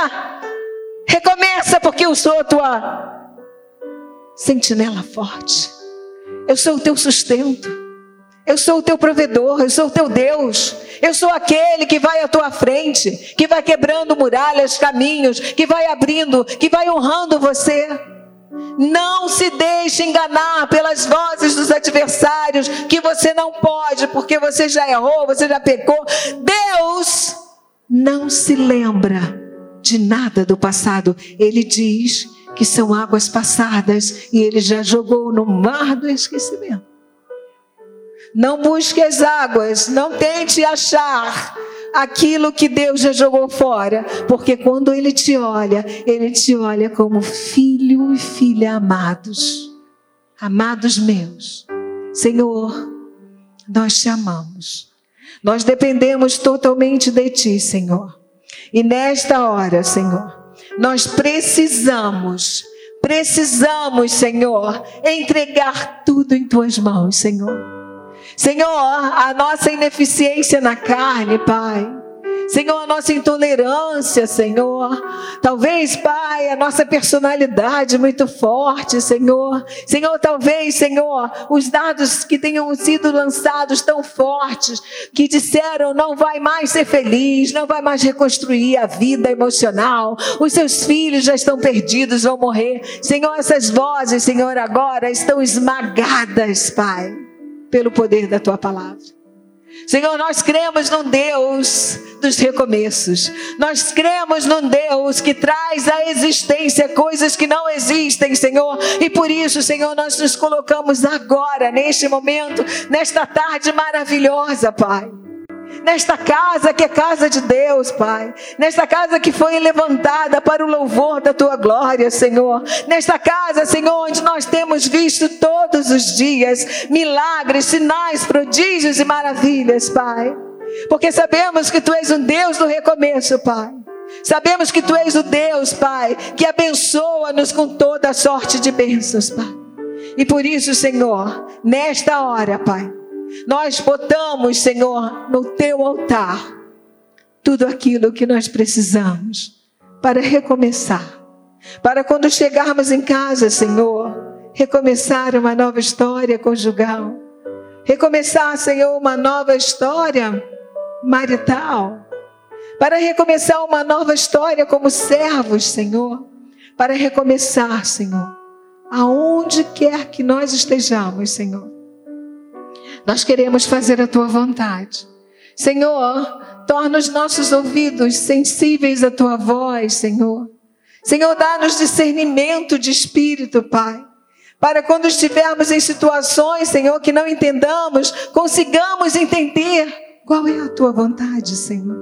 recomeça, porque eu sou a tua sentinela forte. Eu sou o teu sustento. Eu sou o teu provedor, eu sou o teu Deus. Eu sou aquele que vai à tua frente, que vai quebrando muralhas, caminhos, que vai abrindo, que vai honrando você. Não se deixe enganar pelas vozes dos adversários que você não pode, porque você já errou, você já pecou. Deus não se lembra de nada do passado. Ele diz que são águas passadas e ele já jogou no mar do esquecimento. Não busque as águas, não tente achar aquilo que Deus já jogou fora, porque quando Ele te olha, Ele te olha como filho e filha amados, amados meus. Senhor, nós te amamos, nós dependemos totalmente de Ti, Senhor, e nesta hora, Senhor, nós precisamos, precisamos, Senhor, entregar tudo em Tuas mãos, Senhor. Senhor, a nossa ineficiência na carne, Pai. Senhor, a nossa intolerância, Senhor. Talvez, Pai, a nossa personalidade muito forte, Senhor. Senhor, talvez, Senhor, os dados que tenham sido lançados tão fortes, que disseram não vai mais ser feliz, não vai mais reconstruir a vida emocional. Os seus filhos já estão perdidos, vão morrer. Senhor, essas vozes, Senhor, agora estão esmagadas, Pai, pelo poder da tua palavra. Senhor, nós cremos num Deus dos recomeços. Nós cremos num Deus que traz à existência coisas que não existem, Senhor. E por isso, Senhor, nós nos colocamos agora, neste momento, nesta tarde maravilhosa, Pai nesta casa que é casa de Deus, Pai, nesta casa que foi levantada para o louvor da tua glória, Senhor, nesta casa, Senhor, onde nós temos visto todos os dias milagres, sinais, prodígios e maravilhas, Pai, porque sabemos que tu és um Deus do recomeço, Pai. Sabemos que tu és o Deus, Pai, que abençoa-nos com toda sorte de bênçãos, Pai. E por isso, Senhor, nesta hora, Pai, nós botamos, Senhor, no teu altar tudo aquilo que nós precisamos para recomeçar. Para quando chegarmos em casa, Senhor, recomeçar uma nova história conjugal. Recomeçar, Senhor, uma nova história marital. Para recomeçar uma nova história como servos, Senhor. Para recomeçar, Senhor, aonde quer que nós estejamos, Senhor nós queremos fazer a tua vontade. Senhor, torna os nossos ouvidos sensíveis à tua voz, Senhor. Senhor, dá-nos discernimento de espírito, Pai. Para quando estivermos em situações, Senhor, que não entendamos, consigamos entender qual é a tua vontade, Senhor.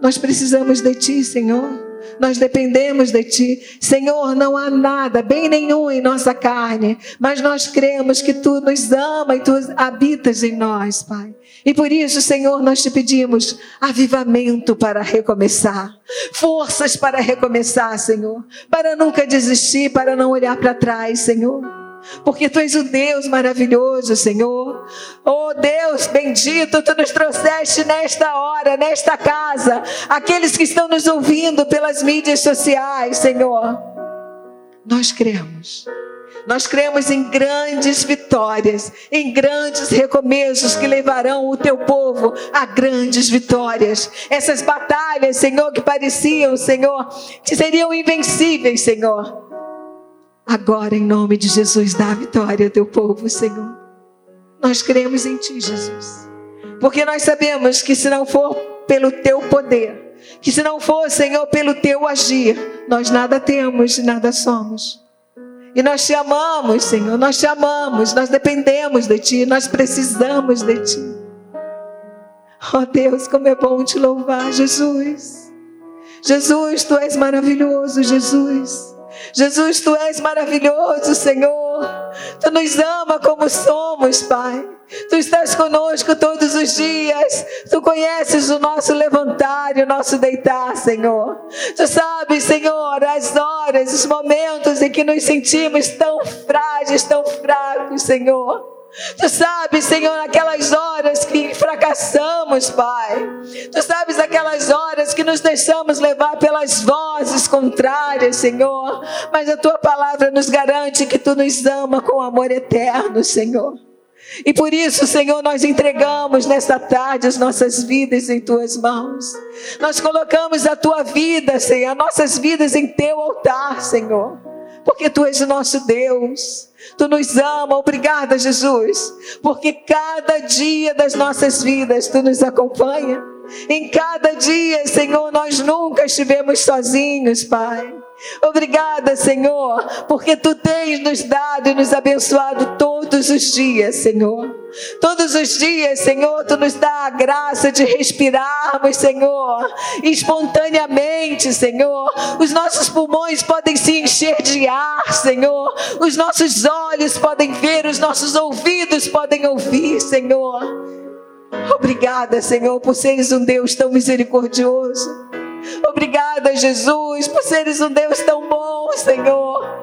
Nós precisamos de ti, Senhor nós dependemos de Ti. Senhor, não há nada, bem nenhum em nossa carne, mas nós cremos que Tu nos ama e Tu habitas em nós, Pai. E por isso, Senhor, nós te pedimos avivamento para recomeçar, forças para recomeçar, Senhor, para nunca desistir, para não olhar para trás, Senhor porque tu és o Deus maravilhoso, Senhor. Oh Deus bendito, tu nos trouxeste nesta hora, nesta casa, aqueles que estão nos ouvindo pelas mídias sociais, Senhor. Nós cremos. Nós cremos em grandes vitórias, em grandes recomeços que levarão o teu povo a grandes vitórias. Essas batalhas, Senhor, que pareciam, Senhor, que seriam invencíveis, Senhor Agora, em nome de Jesus, dá a vitória ao teu povo, Senhor. Nós cremos em Ti, Jesus. Porque nós sabemos que se não for pelo Teu poder, que se não for, Senhor, pelo Teu agir, nós nada temos e nada somos. E nós te amamos, Senhor, nós te amamos, nós dependemos de Ti, nós precisamos de Ti. Oh Deus, como é bom te louvar, Jesus. Jesus, Tu és maravilhoso, Jesus. Jesus, tu és maravilhoso, Senhor. Tu nos ama como somos, Pai. Tu estás conosco todos os dias. Tu conheces o nosso levantar e o nosso deitar, Senhor. Tu sabes, Senhor, as horas, os momentos em que nos sentimos tão frágeis, tão fracos, Senhor. Tu sabes, Senhor, aquelas horas que fracassamos, Pai. Tu sabes aquelas horas que nos deixamos levar pelas vozes contrárias, Senhor. Mas a tua palavra nos garante que tu nos ama com amor eterno, Senhor. E por isso, Senhor, nós entregamos nesta tarde as nossas vidas em tuas mãos. Nós colocamos a tua vida, Senhor, nossas vidas em teu altar, Senhor porque tu és o nosso Deus. Tu nos ama, obrigada, Jesus, porque cada dia das nossas vidas tu nos acompanha. Em cada dia, Senhor, nós nunca estivemos sozinhos, Pai. Obrigada, Senhor, porque tu tens nos dado e nos abençoado todos os dias, Senhor. Todos os dias, Senhor, tu nos dá a graça de respirarmos, Senhor, espontaneamente, Senhor. Os nossos pulmões podem se encher de ar, Senhor. Os nossos olhos podem ver, os nossos ouvidos podem ouvir, Senhor. Obrigada, Senhor, por seres um Deus tão misericordioso. Obrigada, Jesus, por seres um Deus tão bom, Senhor.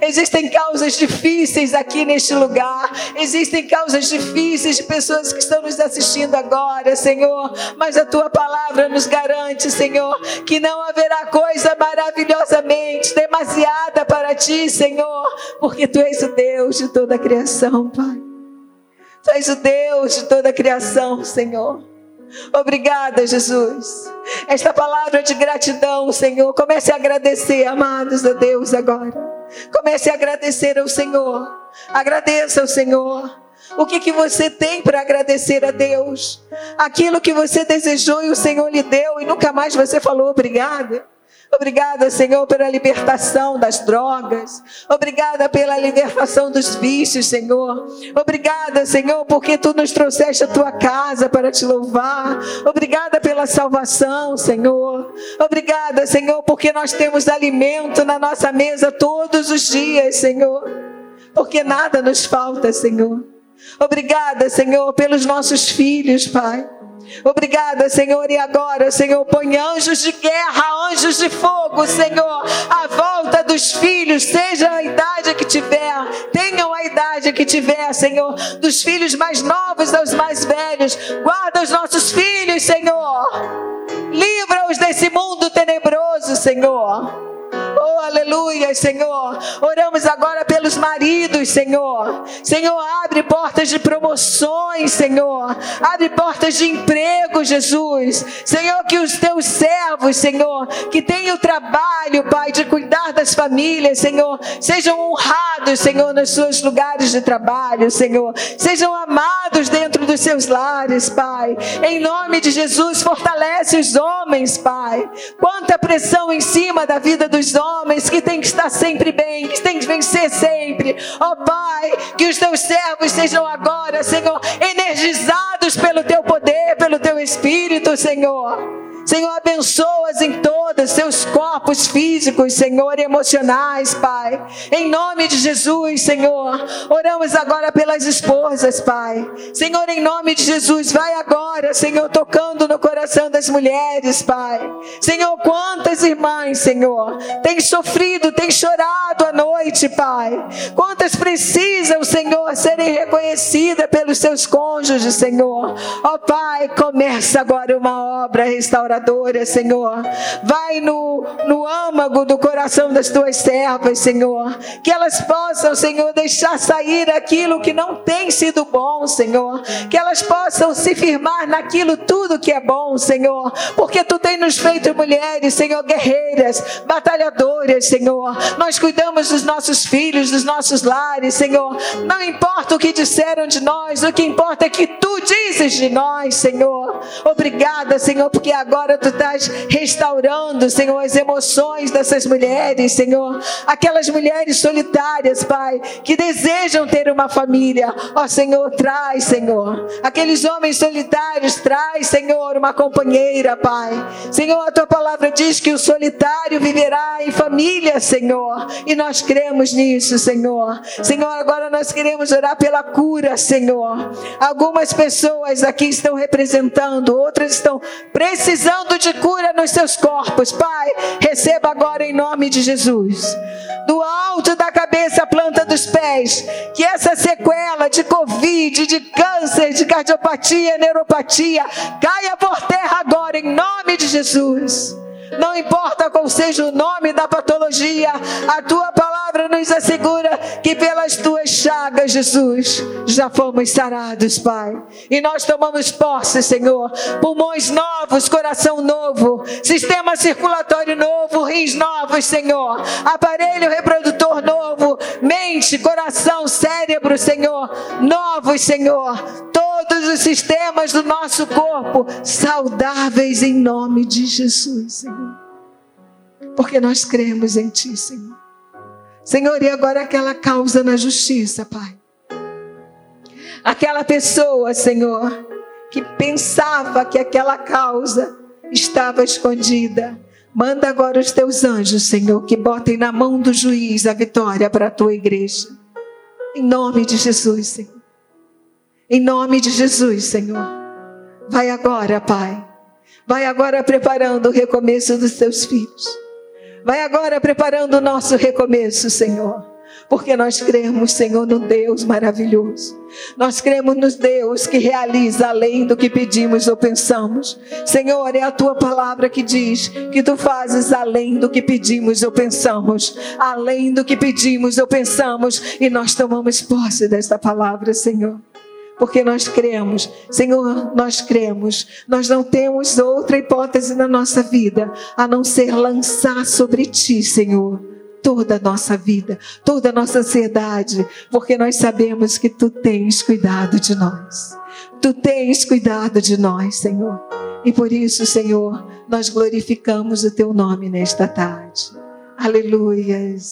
Existem causas difíceis aqui neste lugar. Existem causas difíceis de pessoas que estão nos assistindo agora, Senhor. Mas a tua palavra nos garante, Senhor, que não haverá coisa maravilhosamente demasiada para ti, Senhor, porque tu és o Deus de toda a criação, Pai. Tu és o Deus de toda a criação, Senhor. Obrigada, Jesus. Esta palavra de gratidão, Senhor. Comece a agradecer, amados a Deus agora. Comece a agradecer ao Senhor. Agradeça ao Senhor. O que, que você tem para agradecer a Deus? Aquilo que você desejou e o Senhor lhe deu e nunca mais você falou obrigada. Obrigada, Senhor, pela libertação das drogas. Obrigada pela libertação dos vícios, Senhor. Obrigada, Senhor, porque tu nos trouxeste a tua casa para te louvar. Obrigada pela salvação, Senhor. Obrigada, Senhor, porque nós temos alimento na nossa mesa todos os dias, Senhor. Porque nada nos falta, Senhor. Obrigada, Senhor, pelos nossos filhos, Pai. Obrigada, Senhor. E agora, Senhor, põe anjos de guerra, anjos de fogo, Senhor, à volta dos filhos, seja a idade que tiver, tenham a idade que tiver, Senhor, dos filhos mais novos aos mais velhos. Guarda os nossos filhos, Senhor. Livra-os desse mundo tenebroso, Senhor. Oh, aleluia, Senhor. Oramos agora pelos maridos, Senhor. Senhor, abre portas de promoções, Senhor. Abre portas de emprego, Jesus. Senhor, que os teus servos, Senhor, que têm o trabalho, Pai, de cuidar das famílias, Senhor, sejam honrados, Senhor, nos seus lugares de trabalho, Senhor. Sejam amados dentro dos seus lares, Pai. Em nome de Jesus, fortalece os homens, Pai. Quanta pressão em cima da vida dos homens que tem que estar sempre bem, que tem que vencer sempre. Ó oh, Pai, que os teus servos sejam agora, Senhor, energizados pelo teu poder, pelo teu espírito, Senhor. Senhor, abençoa-as em todos seus corpos físicos, Senhor, e emocionais, Pai. Em nome de Jesus, Senhor. Oramos agora pelas esposas, Pai. Senhor, em nome de Jesus, vai agora, Senhor, tocando no coração das mulheres, Pai. Senhor, quantas irmãs, Senhor, têm sofrido, têm chorado à noite, Pai. Quantas precisam, Senhor, serem reconhecidas pelos seus cônjuges, Senhor. Ó oh, Pai, começa agora uma obra restauradora adoradora, Senhor. Vai no, no âmago do coração das tuas servas, Senhor. Que elas possam, Senhor, deixar sair aquilo que não tem sido bom, Senhor. Que elas possam se firmar naquilo tudo que é bom, Senhor. Porque tu tens nos feito mulheres, Senhor, guerreiras, batalhadoras, Senhor. Nós cuidamos dos nossos filhos, dos nossos lares, Senhor. Não importa o que disseram de nós, o que importa é que tu dizes de nós, Senhor. Obrigada, Senhor, porque agora agora tu estás restaurando, Senhor, as emoções dessas mulheres, Senhor. Aquelas mulheres solitárias, Pai, que desejam ter uma família. Ó Senhor, traz, Senhor. Aqueles homens solitários, traz, Senhor, uma companheira, Pai. Senhor, a tua palavra diz que o solitário viverá em família, Senhor. E nós cremos nisso, Senhor. Senhor, agora nós queremos orar pela cura, Senhor. Algumas pessoas aqui estão representando, outras estão precisando precisando de cura nos seus corpos. Pai, receba agora em nome de Jesus. Do alto da cabeça à planta dos pés, que essa sequela de Covid, de câncer, de cardiopatia, neuropatia, caia por terra agora em nome de Jesus. Não importa qual seja o nome da patologia, a tua palavra nos assegura que pelas tuas chagas, Jesus, já fomos sarados, Pai. E nós tomamos posse, Senhor. Pulmões novos, coração novo, sistema circulatório novo, rins novos, Senhor. Aparelho reprodutor novo, mente, coração, cérebro, Senhor. Novos, Senhor. Todos os sistemas do nosso corpo saudáveis em nome de Jesus, Senhor. Porque nós cremos em Ti, Senhor. Senhor, e agora aquela causa na justiça, Pai. Aquela pessoa, Senhor, que pensava que aquela causa estava escondida. Manda agora os teus anjos, Senhor, que botem na mão do juiz a vitória para a tua igreja. Em nome de Jesus, Senhor. Em nome de Jesus, Senhor. Vai agora, Pai. Vai agora preparando o recomeço dos teus filhos. Vai agora preparando o nosso recomeço, Senhor. Porque nós cremos, Senhor, no Deus maravilhoso. Nós cremos no Deus que realiza além do que pedimos ou pensamos. Senhor, é a tua palavra que diz que tu fazes além do que pedimos ou pensamos. Além do que pedimos ou pensamos. E nós tomamos posse desta palavra, Senhor porque nós cremos. Senhor, nós cremos. Nós não temos outra hipótese na nossa vida a não ser lançar sobre ti, Senhor, toda a nossa vida, toda a nossa ansiedade, porque nós sabemos que tu tens cuidado de nós. Tu tens cuidado de nós, Senhor. E por isso, Senhor, nós glorificamos o teu nome nesta tarde. Aleluias.